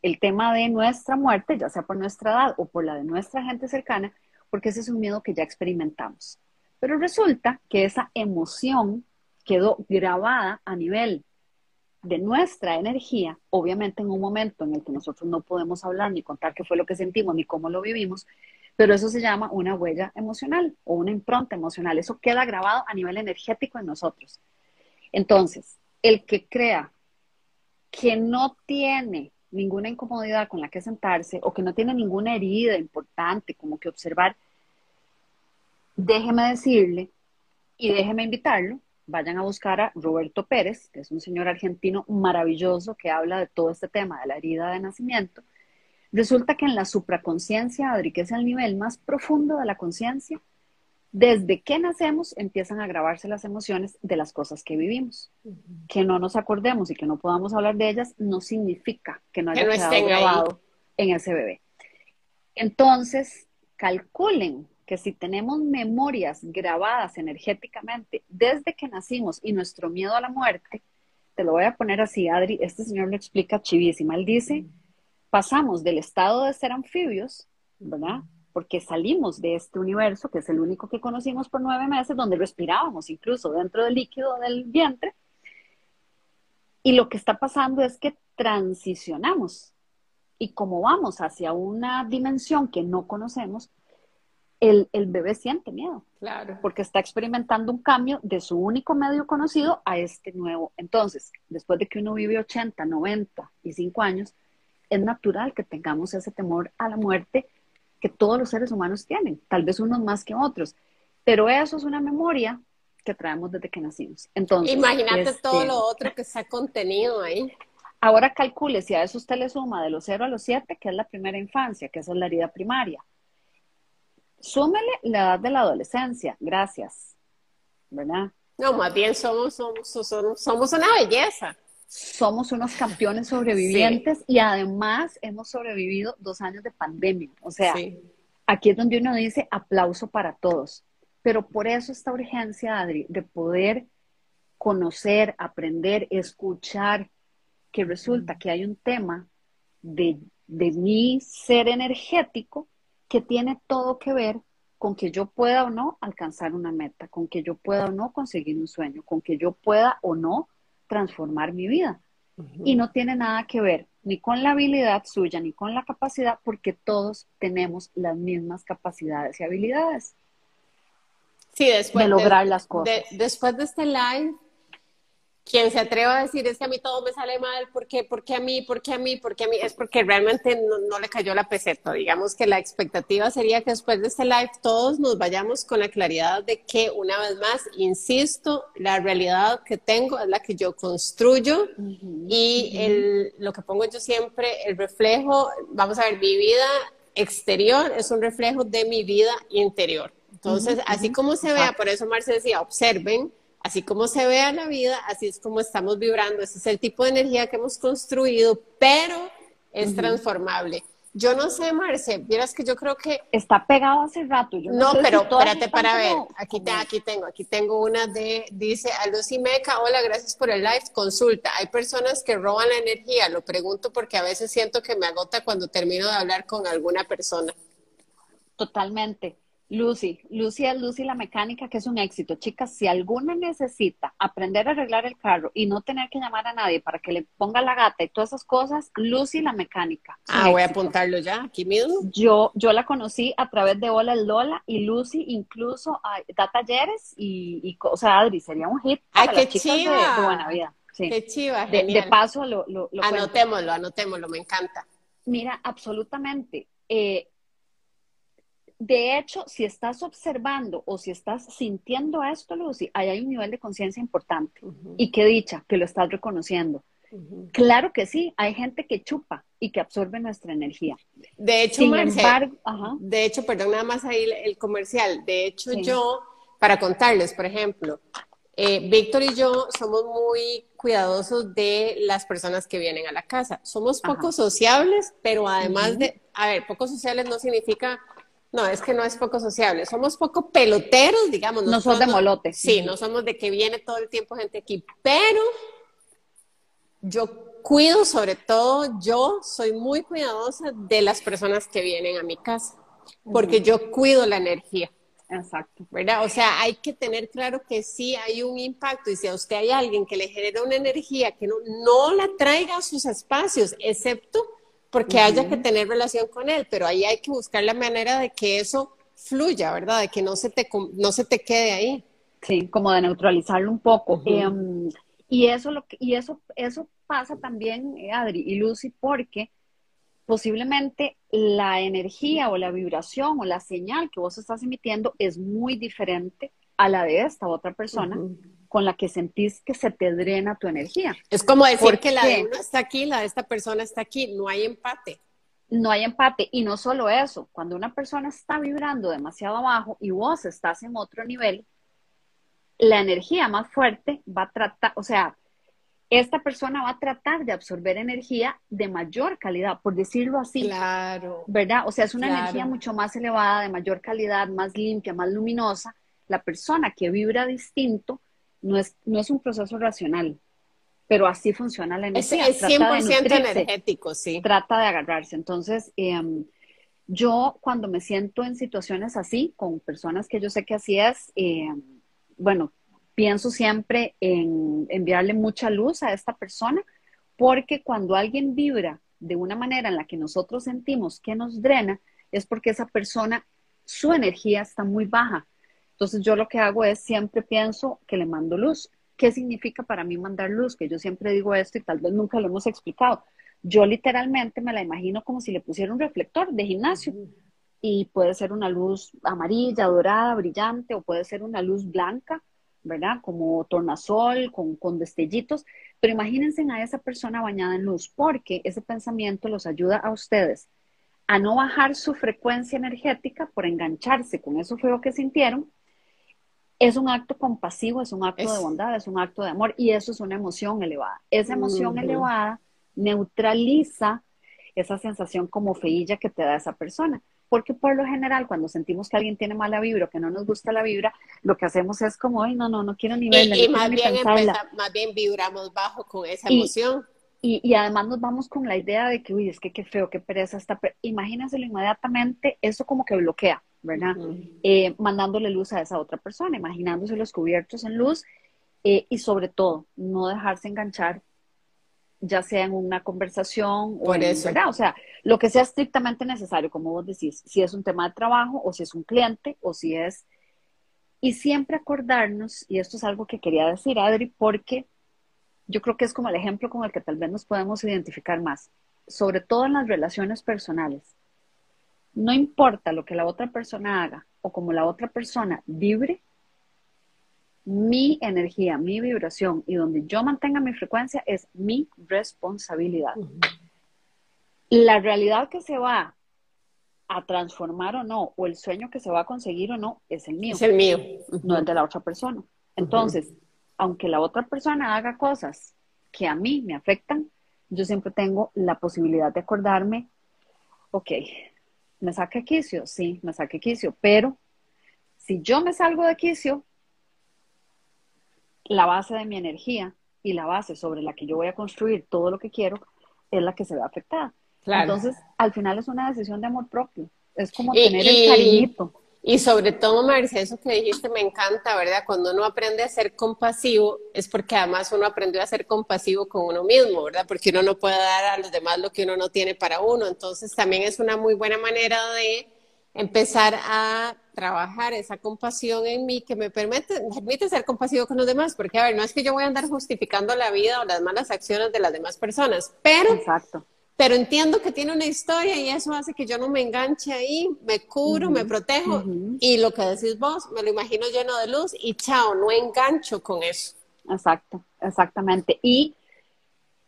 el tema de nuestra muerte, ya sea por nuestra edad o por la de nuestra gente cercana, porque ese es un miedo que ya experimentamos. Pero resulta que esa emoción quedó grabada a nivel de nuestra energía, obviamente en un momento en el que nosotros no podemos hablar ni contar qué fue lo que sentimos ni cómo lo vivimos, pero eso se llama una huella emocional o una impronta emocional. Eso queda grabado a nivel energético en nosotros. Entonces, el que crea que no tiene ninguna incomodidad con la que sentarse o que no tiene ninguna herida importante como que observar, déjeme decirle y déjeme invitarlo, vayan a buscar a Roberto Pérez, que es un señor argentino maravilloso que habla de todo este tema de la herida de nacimiento Resulta que en la supraconciencia, Adri, que es el nivel más profundo de la conciencia, desde que nacemos empiezan a grabarse las emociones de las cosas que vivimos. Que no nos acordemos y que no podamos hablar de ellas no significa que no haya quedado grabado en ese bebé. Entonces, calculen que si tenemos memorias grabadas energéticamente desde que nacimos y nuestro miedo a la muerte, te lo voy a poner así, Adri, este señor lo explica chivísima. Él dice pasamos del estado de ser anfibios, ¿verdad? Porque salimos de este universo, que es el único que conocimos por nueve meses, donde respirábamos incluso dentro del líquido del vientre. Y lo que está pasando es que transicionamos. Y como vamos hacia una dimensión que no conocemos, el, el, bebé siente miedo. Claro. Porque está experimentando un cambio de su único medio conocido a este nuevo. Entonces, después de que uno vive 80, 90 y 5 años, es natural que tengamos ese temor a la muerte que todos los seres humanos tienen, tal vez unos más que otros, pero eso es una memoria que traemos desde que nacimos. Entonces, imagínate todo este, lo otro que está contenido ahí. Ahora calcule si a eso usted le suma de los 0 a los 7, que es la primera infancia, que esa es la herida primaria. Súmele la edad de la adolescencia, gracias. ¿Verdad? No, más bien somos, somos, somos, una belleza. Somos unos campeones sobrevivientes y además hemos sobrevivido dos años de pandemia. O sea, aquí es donde uno dice aplauso para todos. Pero por eso esta urgencia, Adri, de poder conocer, aprender, escuchar, que resulta que hay un tema de, de mi ser energético que tiene todo que ver con que yo pueda o no alcanzar una meta, con que yo pueda o no conseguir un sueño, con que yo pueda o no transformar mi vida. Y no tiene nada que ver ni con la habilidad suya, ni con la capacidad, porque todos tenemos las mismas capacidades y habilidades. Sí, después de lograr las cosas. después de este live, quien se atreva a decir es que a mí todo me sale mal, ¿por qué? ¿Por qué a mí? ¿Por qué a mí? ¿Por qué a mí? Es porque realmente no, le cayó la peseta. Digamos que la expectativa sería que después de este live todos nos vayamos con la claridad de que, una vez más, insisto, la realidad que tengo es la que yo construyo y el, lo que pongo yo siempre, el reflejo, vamos a ver, mi vida exterior es un reflejo de mi vida interior. Entonces, así como se vea, por eso Marce decía, observen Así como se vea la vida, así es como estamos vibrando. Ese es el tipo de energía que hemos construido, pero es transformable. Yo no sé, Marce, vieras que yo creo que... Está pegado hace rato. no, pero espérate para ver. Aquí, te, aquí tengo, aquí tengo una de, dice, a Lucy Meca, hola, gracias por el live, consulta. Hay personas que roban la energía, lo pregunto porque a veces siento que me agota cuando termino de hablar con alguna persona. Totalmente. Lucy, Lucy es Lucy la mecánica, que es un éxito. Chicas, si alguna necesita aprender a arreglar el carro y no tener que llamar a nadie para que le ponga la gata y todas esas cosas, Lucy la mecánica. Ah, voy a apuntarlo ya, aquí mismo. Yo, yo la conocí a través de Hola el Lola y Lucy incluso da talleres y, y, o sea, Adri, sería un hit para Ay, qué chiva. De, buena vida. Qué chiva, de, paso lo, lo, Anotémoslo, anotémoslo, me encanta. Mira, absolutamente. Eh, de hecho, si estás observando o si estás sintiendo esto, Lucy, ahí hay un nivel de conciencia importante. Y qué dicha que lo estás reconociendo. Claro que sí, hay gente que chupa y que absorbe nuestra energía. De hecho, Sin embargo, de hecho, perdón, nada más ahí el comercial. De hecho, yo, para contarles, por ejemplo, eh, Víctor y yo somos muy cuidadosos de las personas que vienen a la casa. Somos poco sociables, pero además de, a ver, poco sociables no significa no, es que no es poco sociable. Somos poco peloteros, digamos. No somos de molote. Sí, no somos de que viene todo el tiempo gente aquí. Pero yo cuido, sobre todo, yo soy muy cuidadosa de las personas que vienen a mi casa. Porque yo cuido la energía. Exacto. ¿Verdad? O sea, hay que tener claro que sí hay un impacto y si a usted hay alguien que le genera una energía que no, no la traiga a sus espacios, excepto porque haya que tener relación con él, pero ahí hay que buscar la manera de que eso fluya, ¿verdad? De que no se te, no se te quede ahí. Sí, como de neutralizarlo un poco. Em, y eso, lo y eso, eso pasa también, Adri y Lucy, porque posiblemente la energía o la vibración o la señal que vos estás emitiendo es muy diferente a la de esta otra persona con la que sentís que se te drena tu energía. Es como decir que la de uno está aquí, la de esta persona está aquí, no hay empate. No hay empate. Y no solo eso, cuando una persona está vibrando demasiado abajo y vos estás en otro nivel, la energía más fuerte va a tratar, o sea, esta persona va a tratar de absorber energía de mayor calidad, por decirlo así. Claro. ¿Verdad? O sea, es una energía mucho más elevada, de mayor calidad, más limpia, más luminosa. La persona que vibra distinto no es, no es un proceso racional, pero así funciona la energía. Es, 100% energético, sí. Trata de agarrarse. Entonces, em, yo cuando me siento en situaciones así, con personas que yo sé que así es, em, bueno, pienso siempre en enviarle mucha luz a esta persona, porque cuando alguien vibra de una manera en la que nosotros sentimos que nos drena, es porque esa persona, su energía está muy baja. Entonces yo lo que hago es siempre pienso que le mando luz. ¿Qué significa para mí mandar luz? Que yo siempre digo esto y tal vez nunca lo hemos explicado. Yo literalmente me la imagino como si le pusiera un reflector de gimnasio y puede ser una luz amarilla, dorada, brillante o puede ser una luz blanca, ¿verdad? Como tornasol, con, con destellitos, pero imagínense a esa persona bañada en luz, porque ese pensamiento los ayuda a ustedes a no bajar su frecuencia energética por engancharse con eso feo que sintieron. Es un acto compasivo, es un acto de bondad, es un acto de amor y eso es una emoción elevada. Esa emoción elevada neutraliza esa sensación como feilla que te da esa persona. Porque por lo general, cuando sentimos que alguien tiene mala vibra o que no nos gusta la vibra, lo que hacemos es como, ay, no, no, no quiero ni verla. Y, más, bien más bien vibramos bajo con esa emoción. Y, y, además nos vamos con la idea de que, uy, es que qué feo, qué pereza está. Imagínenselo inmediatamente, eso como que bloquea, ¿verdad? Eh, mandándole luz a esa otra persona, imaginándose los cubiertos en luz eh, y sobre todo, no dejarse enganchar ya sea en una conversación o en, eso. ¿verdad? O sea, lo que sea estrictamente necesario, como vos decís, si es un tema de trabajo o si es un cliente o si es... Y siempre acordarnos, y esto es algo que quería decir, Adri, porque yo creo que es como el ejemplo con el que tal vez nos podemos identificar más, sobre todo en las relaciones personales. No importa lo que la otra persona haga o como la otra persona vibre, mi energía, mi vibración y donde yo mantenga mi frecuencia es mi responsabilidad. La realidad que se va a transformar o no, o el sueño que se va a conseguir o no, es el mío. Es el mío. No es de la otra persona. Entonces, aunque la otra persona haga cosas que a mí me afectan, yo siempre tengo la posibilidad de acordarme, ok, me saque quicio, sí, me saque quicio, pero si yo me salgo de quicio, la base de mi energía y la base sobre la que yo voy a construir todo lo que quiero es la que se ve afectada. Entonces, al final es una decisión de amor propio. Es como tener el cariñito. Y sobre todo, Marcia, eso que dijiste me encanta, ¿verdad? Cuando uno aprende a ser compasivo, es porque además uno aprendió a ser compasivo con uno mismo, ¿verdad? Porque uno no puede dar a los demás lo que uno no tiene para uno. Entonces, también es una muy buena manera de empezar a trabajar esa compasión en mí que me permite, permite ser compasivo con los demás, porque a ver, no es que yo voy a andar justificando la vida o las malas acciones de las demás personas, pero, pero entiendo que tiene una historia y eso hace que yo no me enganche ahí, me curo, me protejo y lo que decís vos, me lo imagino lleno de luz y chao, no engancho con eso. Exacto, exactamente. Y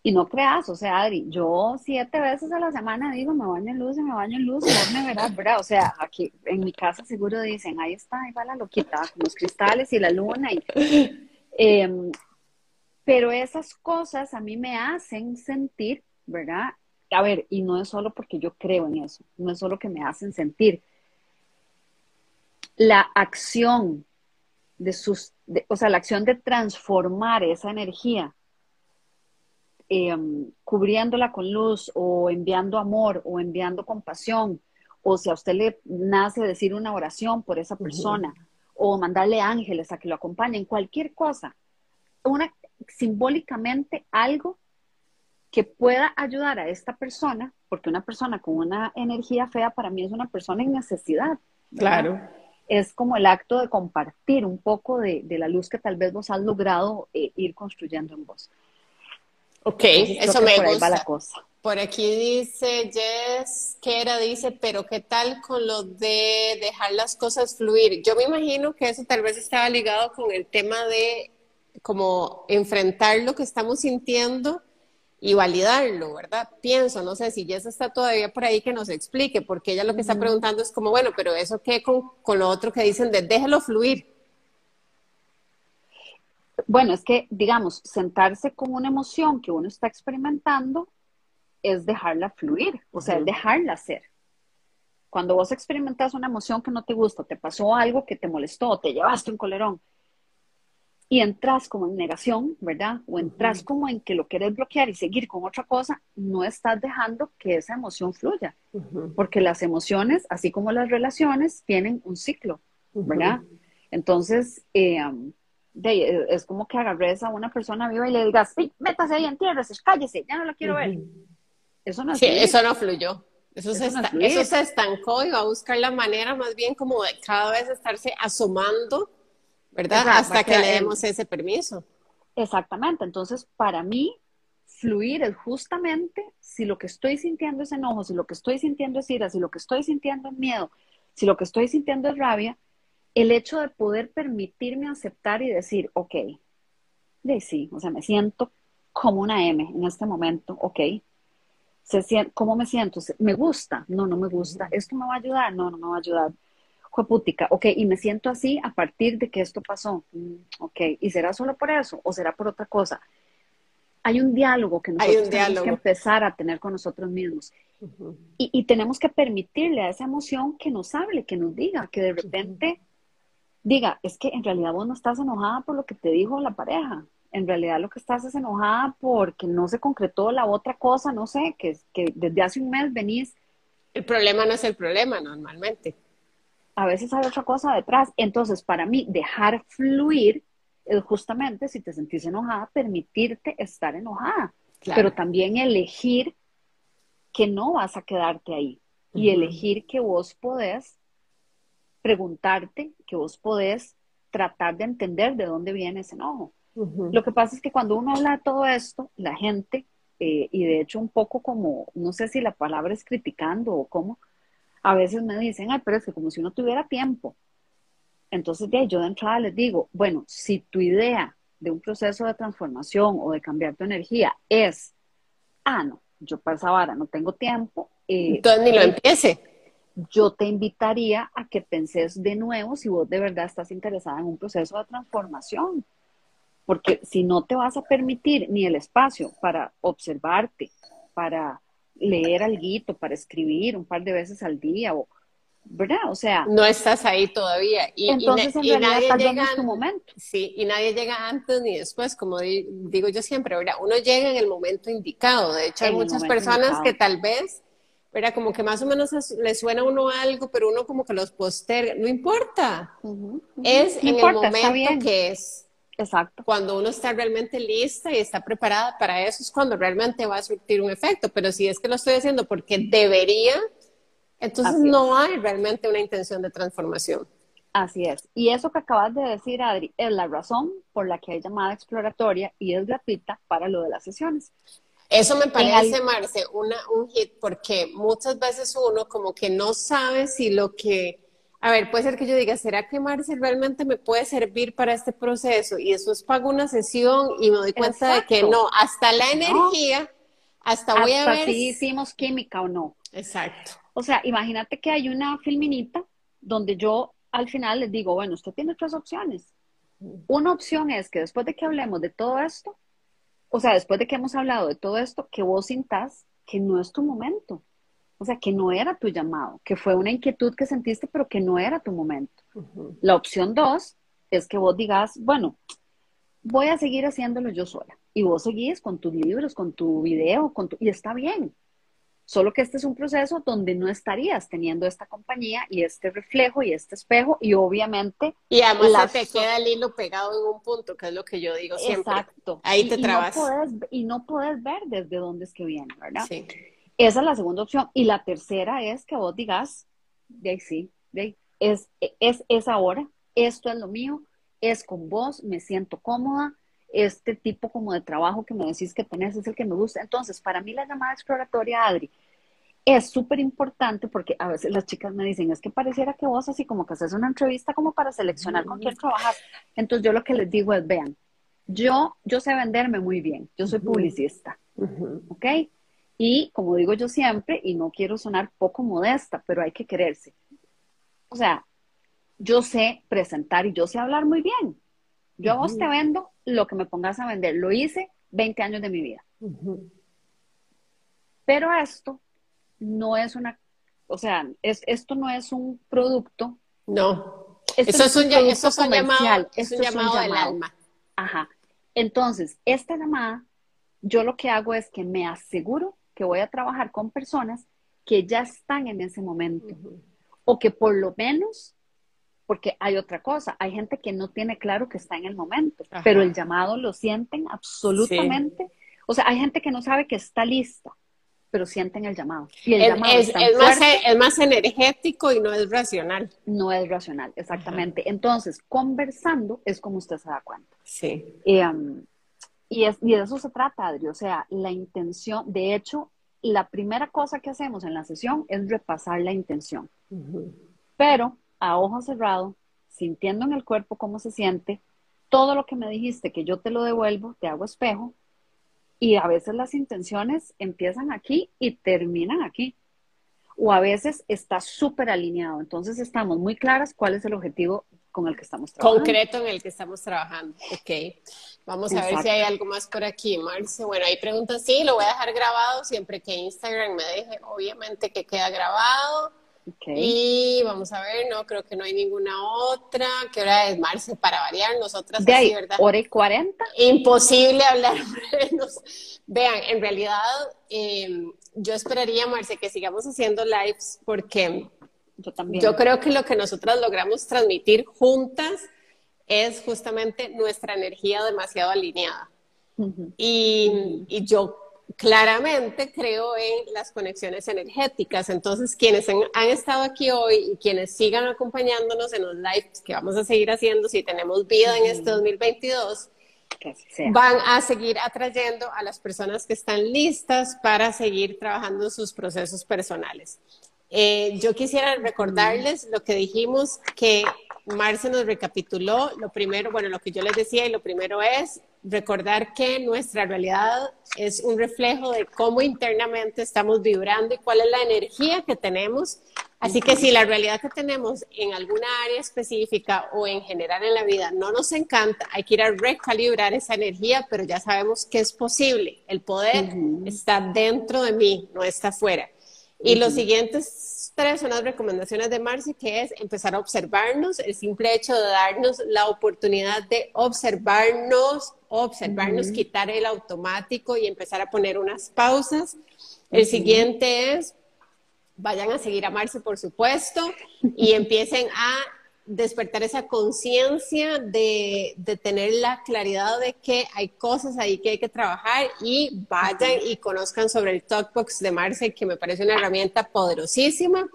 y no creas, o sea, Adri, yo siete veces a la semana digo, me baño en luz y me baño en luz, y me verás, ¿verdad? O sea, aquí en mi casa seguro dicen, ahí está, ahí va la loquita, con los cristales y la luna. Y, em, pero esas cosas a mí me hacen sentir, ¿verdad? A ver, y no es solo porque yo creo en eso, no es solo que me hacen sentir. La acción de sus, o sea, la acción de transformar esa energía Em, cubriéndola con luz o enviando amor o enviando compasión, o si a usted le nace decir una oración por esa persona, o mandarle ángeles a que lo acompañen, cualquier cosa, una, simbólicamente algo que pueda ayudar a esta persona, porque una persona con una energía fea para mí es una persona en necesidad. Claro. Es como el acto de compartir un poco de, la luz que tal vez vos has logrado eh, ir construyendo en vos. Ok, eso me gusta. La cosa. Por aquí dice Jess, que era, dice, pero ¿qué tal con lo de dejar las cosas fluir? Yo me imagino que eso tal vez estaba ligado con el tema de como enfrentar lo que estamos sintiendo y validarlo, ¿verdad? Pienso, no sé si Jess está todavía por ahí que nos explique, porque ella lo que está preguntando es como, bueno, pero eso qué con, con lo otro que dicen de déjelo fluir. Bueno, es que, digamos, sentarse con una emoción que uno está experimentando es dejarla fluir, o sea, es dejarla ser. Cuando vos experimentas una emoción que no te gusta, te pasó algo que te molestó, te llevaste un colerón, y entras como en negación, ¿verdad? O entras como en que lo quieres bloquear y seguir con otra cosa, no estás dejando que esa emoción fluya, porque las emociones, así como las relaciones, tienen un ciclo, ¿verdad? Entonces, eh, de, es como que agarres a una persona viva y le digas, sí, métase ahí, en tierra, cállese, ya no la quiero ver. Eso no sí, eso no fluyó. Eso, se eso, se estancó y va a buscar la manera más bien como de cada vez estarse asomando, ¿verdad? Hasta que le demos ese permiso. Exactamente. Entonces, para mí, fluir es justamente si lo que estoy sintiendo es enojo, si lo que estoy sintiendo es ira, si lo que estoy sintiendo es miedo, si lo que estoy sintiendo es rabia, el hecho de poder permitirme aceptar y decir, ok, de sí, o sea, me siento como una M en este momento, ok. Se, ¿Cómo me siento? ¿Me gusta? No, no me gusta. ¿Esto me va a ayudar? No, no me va a ayudar. Juepútica, ok, y me siento así a partir de que esto pasó. Mm, ok, ¿y será solo por eso o será por otra cosa? Hay un diálogo que nosotros tenemos que empezar a tener con nosotros mismos. y, tenemos que permitirle a esa emoción que nos hable, que nos diga, que de repente diga, es que en realidad vos no estás enojada por lo que te dijo la pareja, en realidad lo que estás es enojada porque no se concretó la otra cosa, no sé, que, que desde hace un mes venís. El problema no es el problema normalmente. A veces hay otra cosa detrás. Entonces, para mí, dejar fluir es justamente, si te sentís enojada, permitirte estar enojada, pero también elegir que no vas a quedarte ahí. Y elegir que vos podés preguntarte, que vos podés tratar de entender de dónde viene ese enojo. Lo que pasa es que cuando uno habla de todo esto, la gente, eh, y de hecho un poco como, no sé si la palabra es criticando o cómo, a veces me dicen, ay, pero es que como si uno tuviera tiempo. Entonces, de yo de entrada les digo, bueno, si tu idea de un proceso de transformación o de cambiar tu energía es, ah, no, yo para esa vara no tengo tiempo. Eh, Entonces ni lo eh, empiece. Yo te invitaría a que penses de nuevo si vos de verdad estás interesada en un proceso de transformación porque si no te vas a permitir ni el espacio para observarte, para leer algo, para escribir un par de veces al día, o, ¿verdad? O sea... No estás ahí todavía. Y, entonces en realidad nadie llega, en tu momento. Sí, y nadie llega antes ni después, como digo yo siempre, ¿verdad? Uno llega en el momento indicado. De hecho, hay muchas personas que tal vez... ¿verdad? Como que más o menos le suena a uno algo, pero uno como que los posterga. No importa. Es en el momento que es. Exacto. Cuando uno está realmente lista y está preparada para eso es cuando realmente va a surtir un efecto. Pero si es que lo estoy haciendo porque debería, entonces no hay realmente una intención de transformación. Así es. Y eso que acabas de decir, Adri, es la razón por la que hay llamada exploratoria y es gratuita para lo de las sesiones. Eso me parece, Marce, una, un hit porque muchas veces uno como que no sabe si lo que a ver, puede ser que yo diga, ¿será que Marce realmente me puede servir para este proceso? Y eso es pago una sesión y me doy cuenta de que no, hasta la energía, hasta voy a ver. si hicimos química o no. Exacto. O sea, imagínate que hay una filminita donde yo al final les digo, bueno, usted tiene tres opciones. Una opción es que después de que hablemos de todo esto, o sea, después de que hemos hablado de todo esto, que vos sintas que no es tu momento. O sea, que no era tu llamado, que fue una inquietud que sentiste, pero que no era tu momento. La opción dos es que vos digas, bueno, voy a seguir haciéndolo yo sola. Y vos seguís con tus libros, con tu video, con tu... y está bien. Solo que este es un proceso donde no estarías teniendo esta compañía y este reflejo y este espejo y obviamente... Y además se te queda el hilo pegado en un punto, que es lo que yo digo siempre. Exacto. Ahí te trabas. y no puedes ver desde dónde es que viene, ¿verdad? Sí. Esa es la segunda opción. Y la tercera es que vos digas, de ahí sí, de es, es, es ahora, esto es lo mío, es con vos, me siento cómoda, este tipo como de trabajo que me decís que tenés es el que me gusta. Entonces, para mí la llamada exploratoria, Adri, es súper importante porque a veces las chicas me dicen, es que pareciera que vos así como que haces una entrevista como para seleccionar con quién trabajas. Entonces yo lo que les digo es, vean, yo, yo sé venderme muy bien, yo soy publicista, ¿ok? Y como digo yo siempre, y no quiero sonar poco modesta, pero hay que quererse. O sea, yo sé presentar y yo sé hablar muy bien. Yo a vos te vendo lo que me pongas a vender. Lo hice 20 años de mi vida. Pero esto no es una, o sea, es, esto no es un producto. No. eso es, un, eso es un llamado, es un llamado del alma. Ajá. Entonces, esta llamada, yo lo que hago es que me aseguro que voy a trabajar con personas que ya están en ese momento. O que por lo menos, porque hay otra cosa, hay gente que no tiene claro que está en el momento, pero el llamado lo sienten absolutamente. O sea, hay gente que no sabe que está lista, pero sienten el llamado. Y el llamado es, más, es, más, energético y no es racional. No es racional, exactamente. Entonces, conversando es como usted se da cuenta. Sí. Um, y, es, y de eso se trata, Adri. O sea, la intención, de hecho, la primera cosa que hacemos en la sesión es repasar la intención. Pero a ojo cerrado, sintiendo en el cuerpo cómo se siente, todo lo que me dijiste que yo te lo devuelvo, te hago espejo, y a veces las intenciones empiezan aquí y terminan aquí. O a veces está súper alineado. Entonces estamos muy claras cuál es el objetivo con el que estamos trabajando. Concreto en el que estamos trabajando. Ok. Vamos a ver si hay algo más por aquí, Marce. Bueno, hay preguntas. Sí, lo voy a dejar grabado siempre que Instagram me deje. Obviamente que queda grabado. Y vamos a ver, no, creo que no hay ninguna otra. ¿Qué hora es, Marce? Para variar, nosotras de ahí, ¿verdad? ¿Hora y cuarenta? Imposible hablar menos. Vean, en realidad, em, yo esperaría, Marce, que sigamos haciendo lives porque yo también. Yo creo que lo que nosotras logramos transmitir juntas es justamente nuestra energía demasiado alineada. y, y yo claramente creo en las conexiones energéticas. Entonces, quienes han, estado aquí hoy y quienes sigan acompañándonos en los lives que vamos a seguir haciendo si tenemos vida en este 2022, van a seguir atrayendo a las personas que están listas para seguir trabajando sus procesos personales. Eh, yo quisiera recordarles lo que dijimos que Marce nos recapituló. Lo primero, bueno, lo que yo les decía y lo primero es recordar que nuestra realidad es un reflejo de cómo internamente estamos vibrando y cuál es la energía que tenemos. Así que si la realidad que tenemos en alguna área específica o en general en la vida no nos encanta, hay que ir a recalibrar esa energía, pero ya sabemos que es posible. El poder está dentro de mí, no está afuera. Y los siguientes tres son las recomendaciones de Marcy, que es empezar a observarnos, el simple hecho de darnos la oportunidad de observarnos, observarnos, quitar el automático y empezar a poner unas pausas. El siguiente es, vayan a seguir a Marcy, por supuesto, y empiecen a despertar esa conciencia de, tener la claridad de que hay cosas ahí que hay que trabajar y vayan y conozcan sobre el Talkbox de Marce, que me parece una herramienta poderosísima.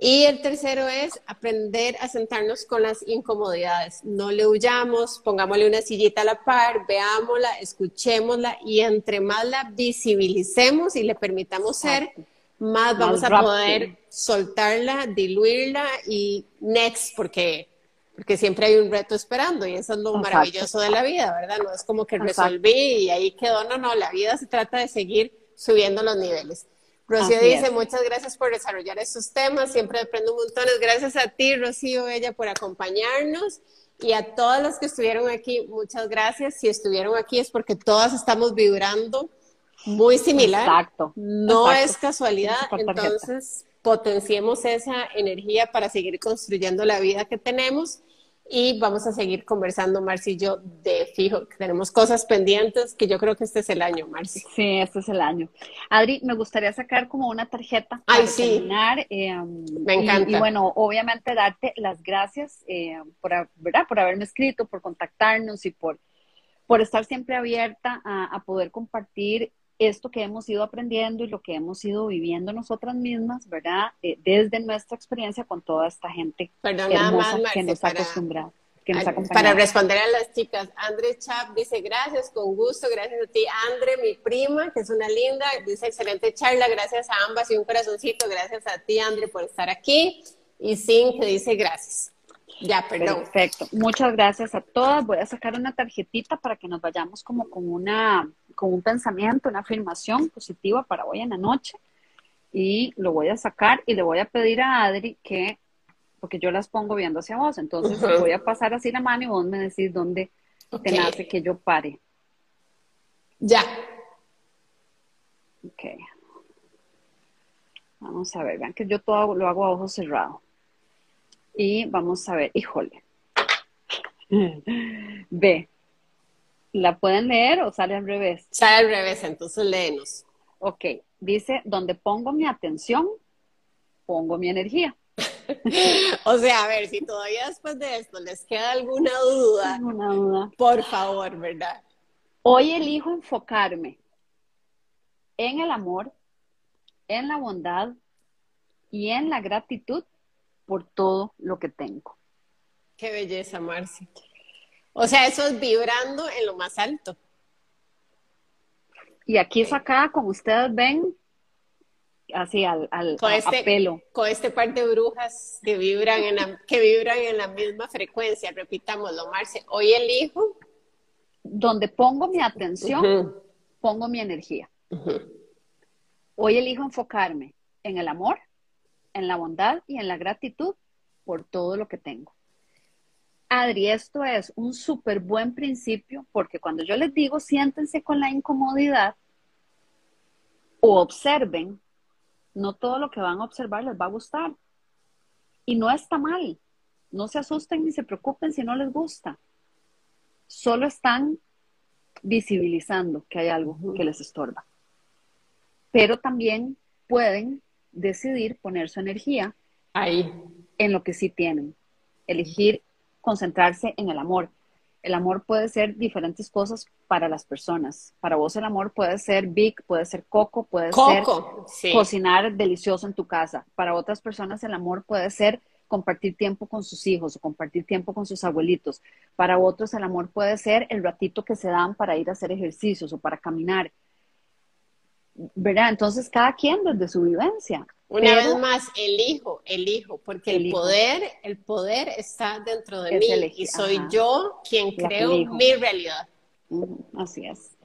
Y el tercero es aprender a sentarnos con las incomodidades. No le huyamos, pongámosle una sillita a la par, veámosla, escuchémosla y entre más la visibilicemos y le permitamos ser, más vamos a poder soltarla, diluirla y next, porque, porque siempre hay un reto esperando y eso es lo maravilloso de la vida, ¿verdad? No es como que resolví y ahí quedó, no, no, la vida se trata de seguir subiendo los niveles. Rocío dice, muchas gracias por desarrollar estos temas, siempre aprendo un montón. Gracias a ti, Rocío, ella, por acompañarnos. Y a todas las que estuvieron aquí, muchas gracias. Si estuvieron aquí es porque todas estamos vibrando muy similar. Exacto. No es casualidad. Entonces, potenciemos esa energía para seguir construyendo la vida que tenemos y vamos a seguir conversando, Marci y yo, de fijo, que tenemos cosas pendientes, que yo creo que este es el año, Marci. Sí, este es el año. Adri, me gustaría sacar como una tarjeta para terminar. Eh, me encanta. Y, bueno, obviamente darte las gracias eh, por, ¿verdad? por haberme escrito, por contactarnos y por, por estar siempre abierta a, a poder compartir esto que hemos ido aprendiendo y lo que hemos ido viviendo nosotras mismas, ¿verdad? Eh, desde nuestra experiencia con toda esta gente hermosa que nos ha acostumbrado. para responder a las chicas, André Chap dice gracias, con gusto, gracias a ti, Andre, mi prima, que es una linda, dice excelente charla, gracias a ambas y un corazoncito, gracias a ti, Andre, por estar aquí, y Sin, que dice gracias. Ya, perdón. Perfecto. Muchas gracias a todas. Voy a sacar una tarjetita para que nos vayamos como con una, con un pensamiento, una afirmación positiva para hoy en la noche. Y lo voy a sacar y le voy a pedir a Adri que, porque yo las pongo viendo hacia vos, entonces voy a pasar así la mano y vos me decís dónde te nace que yo pare. Ya. Ok. Vamos a ver, vean que yo todo lo hago a ojos cerrados. Y vamos a ver, híjole. B. ¿La pueden leer o sale al revés? Sale al revés, entonces léenos. Ok, dice, donde pongo mi atención, pongo mi energía. o sea, a ver, si todavía después de esto les queda alguna duda, alguna duda, por favor, ¿verdad? Hoy elijo enfocarme en el amor, en la bondad y en la gratitud por todo lo que tengo. Qué belleza, Marci. O sea, eso es vibrando en lo más alto. Y aquí es acá, como ustedes ven, así al, al con a- a este, pelo. Con este par de brujas que vibran en la, que vibran en la misma frecuencia. Repitámoslo, Marce. Hoy elijo. Donde pongo mi atención, pongo mi energía. Hoy elijo enfocarme en el amor, en la bondad y en la gratitud por todo lo que tengo. Adri, esto es un súper buen principio porque cuando yo les digo siéntense con la incomodidad o observen, no todo lo que van a observar les va a gustar. Y no está mal. No se asusten ni se preocupen si no les gusta. Solo están visibilizando que hay algo que les estorba. Pero también pueden decidir poner su energía Ahí. en lo que sí tienen. Elegir concentrarse en el amor. El amor puede ser diferentes cosas para las personas. Para vos el amor puede ser Vic, puede ser Coco, puede ser. Sí. cocinar delicioso en tu casa. Para otras personas el amor puede ser compartir tiempo con sus hijos o compartir tiempo con sus abuelitos. Para otros el amor puede ser el ratito que se dan para ir a hacer ejercicios o para caminar. ¿Verdad? Entonces cada quien desde su vivencia. Una Pero vez más, elijo, elijo, porque el poder, el poder está dentro de Es mí elegir, y soy ajá. yo quien La creo mi realidad. Ujú, Así es.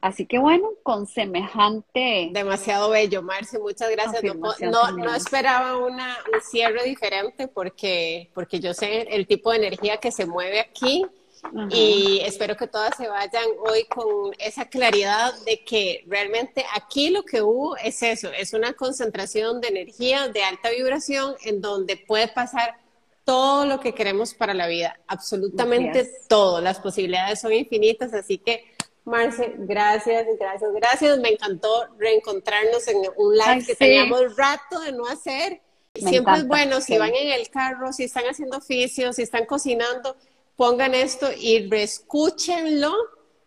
Así que bueno, con semejante Demasiado bello, Marce, muchas gracias. No, no, no esperaba una, un cierre diferente porque, porque yo sé el tipo de energía que se mueve aquí Ajá. y espero que todas se vayan hoy con esa claridad de que realmente aquí lo que hubo es eso, es una concentración de energía de alta vibración en donde puede pasar todo lo que queremos para la vida, absolutamente es. todo, las posibilidades son infinitas, así que Marce, gracias, gracias, gracias, me encantó reencontrarnos en un live Ay, que sí. teníamos rato de no hacer. Me Siempre es encanta, bueno, si sí. van en el carro, si están haciendo oficios, si están cocinando, pongan esto y reescúchenlo,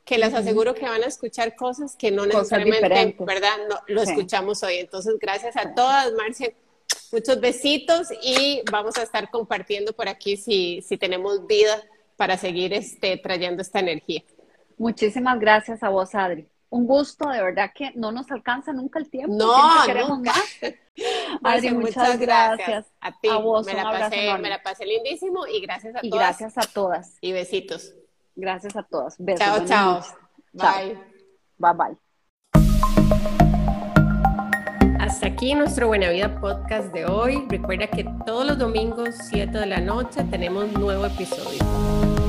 que les aseguro que van a escuchar cosas que no Cosas necesariamente, diferentes. ¿verdad? No, lo Sí. escuchamos hoy. Entonces, gracias a todas, Marcia. Muchos besitos y vamos a estar compartiendo por aquí si, si tenemos vida para seguir este, trayendo esta energía. Muchísimas gracias a vos, Adri. Un gusto, de verdad que no nos alcanza nunca el tiempo. No, queremos nunca. más. Adri, Marcia, muchas, gracias. A ti, A vos, me, un la pasé, me la pasé lindísimo y gracias a Y todas. gracias a todas. Y besitos. Gracias a todas. Besos. Chao. Chao. Bye. Bye, bye. Hasta aquí nuestro Buena Vida podcast de hoy. Recuerda que todos los domingos, 7 de la noche, tenemos nuevo episodio.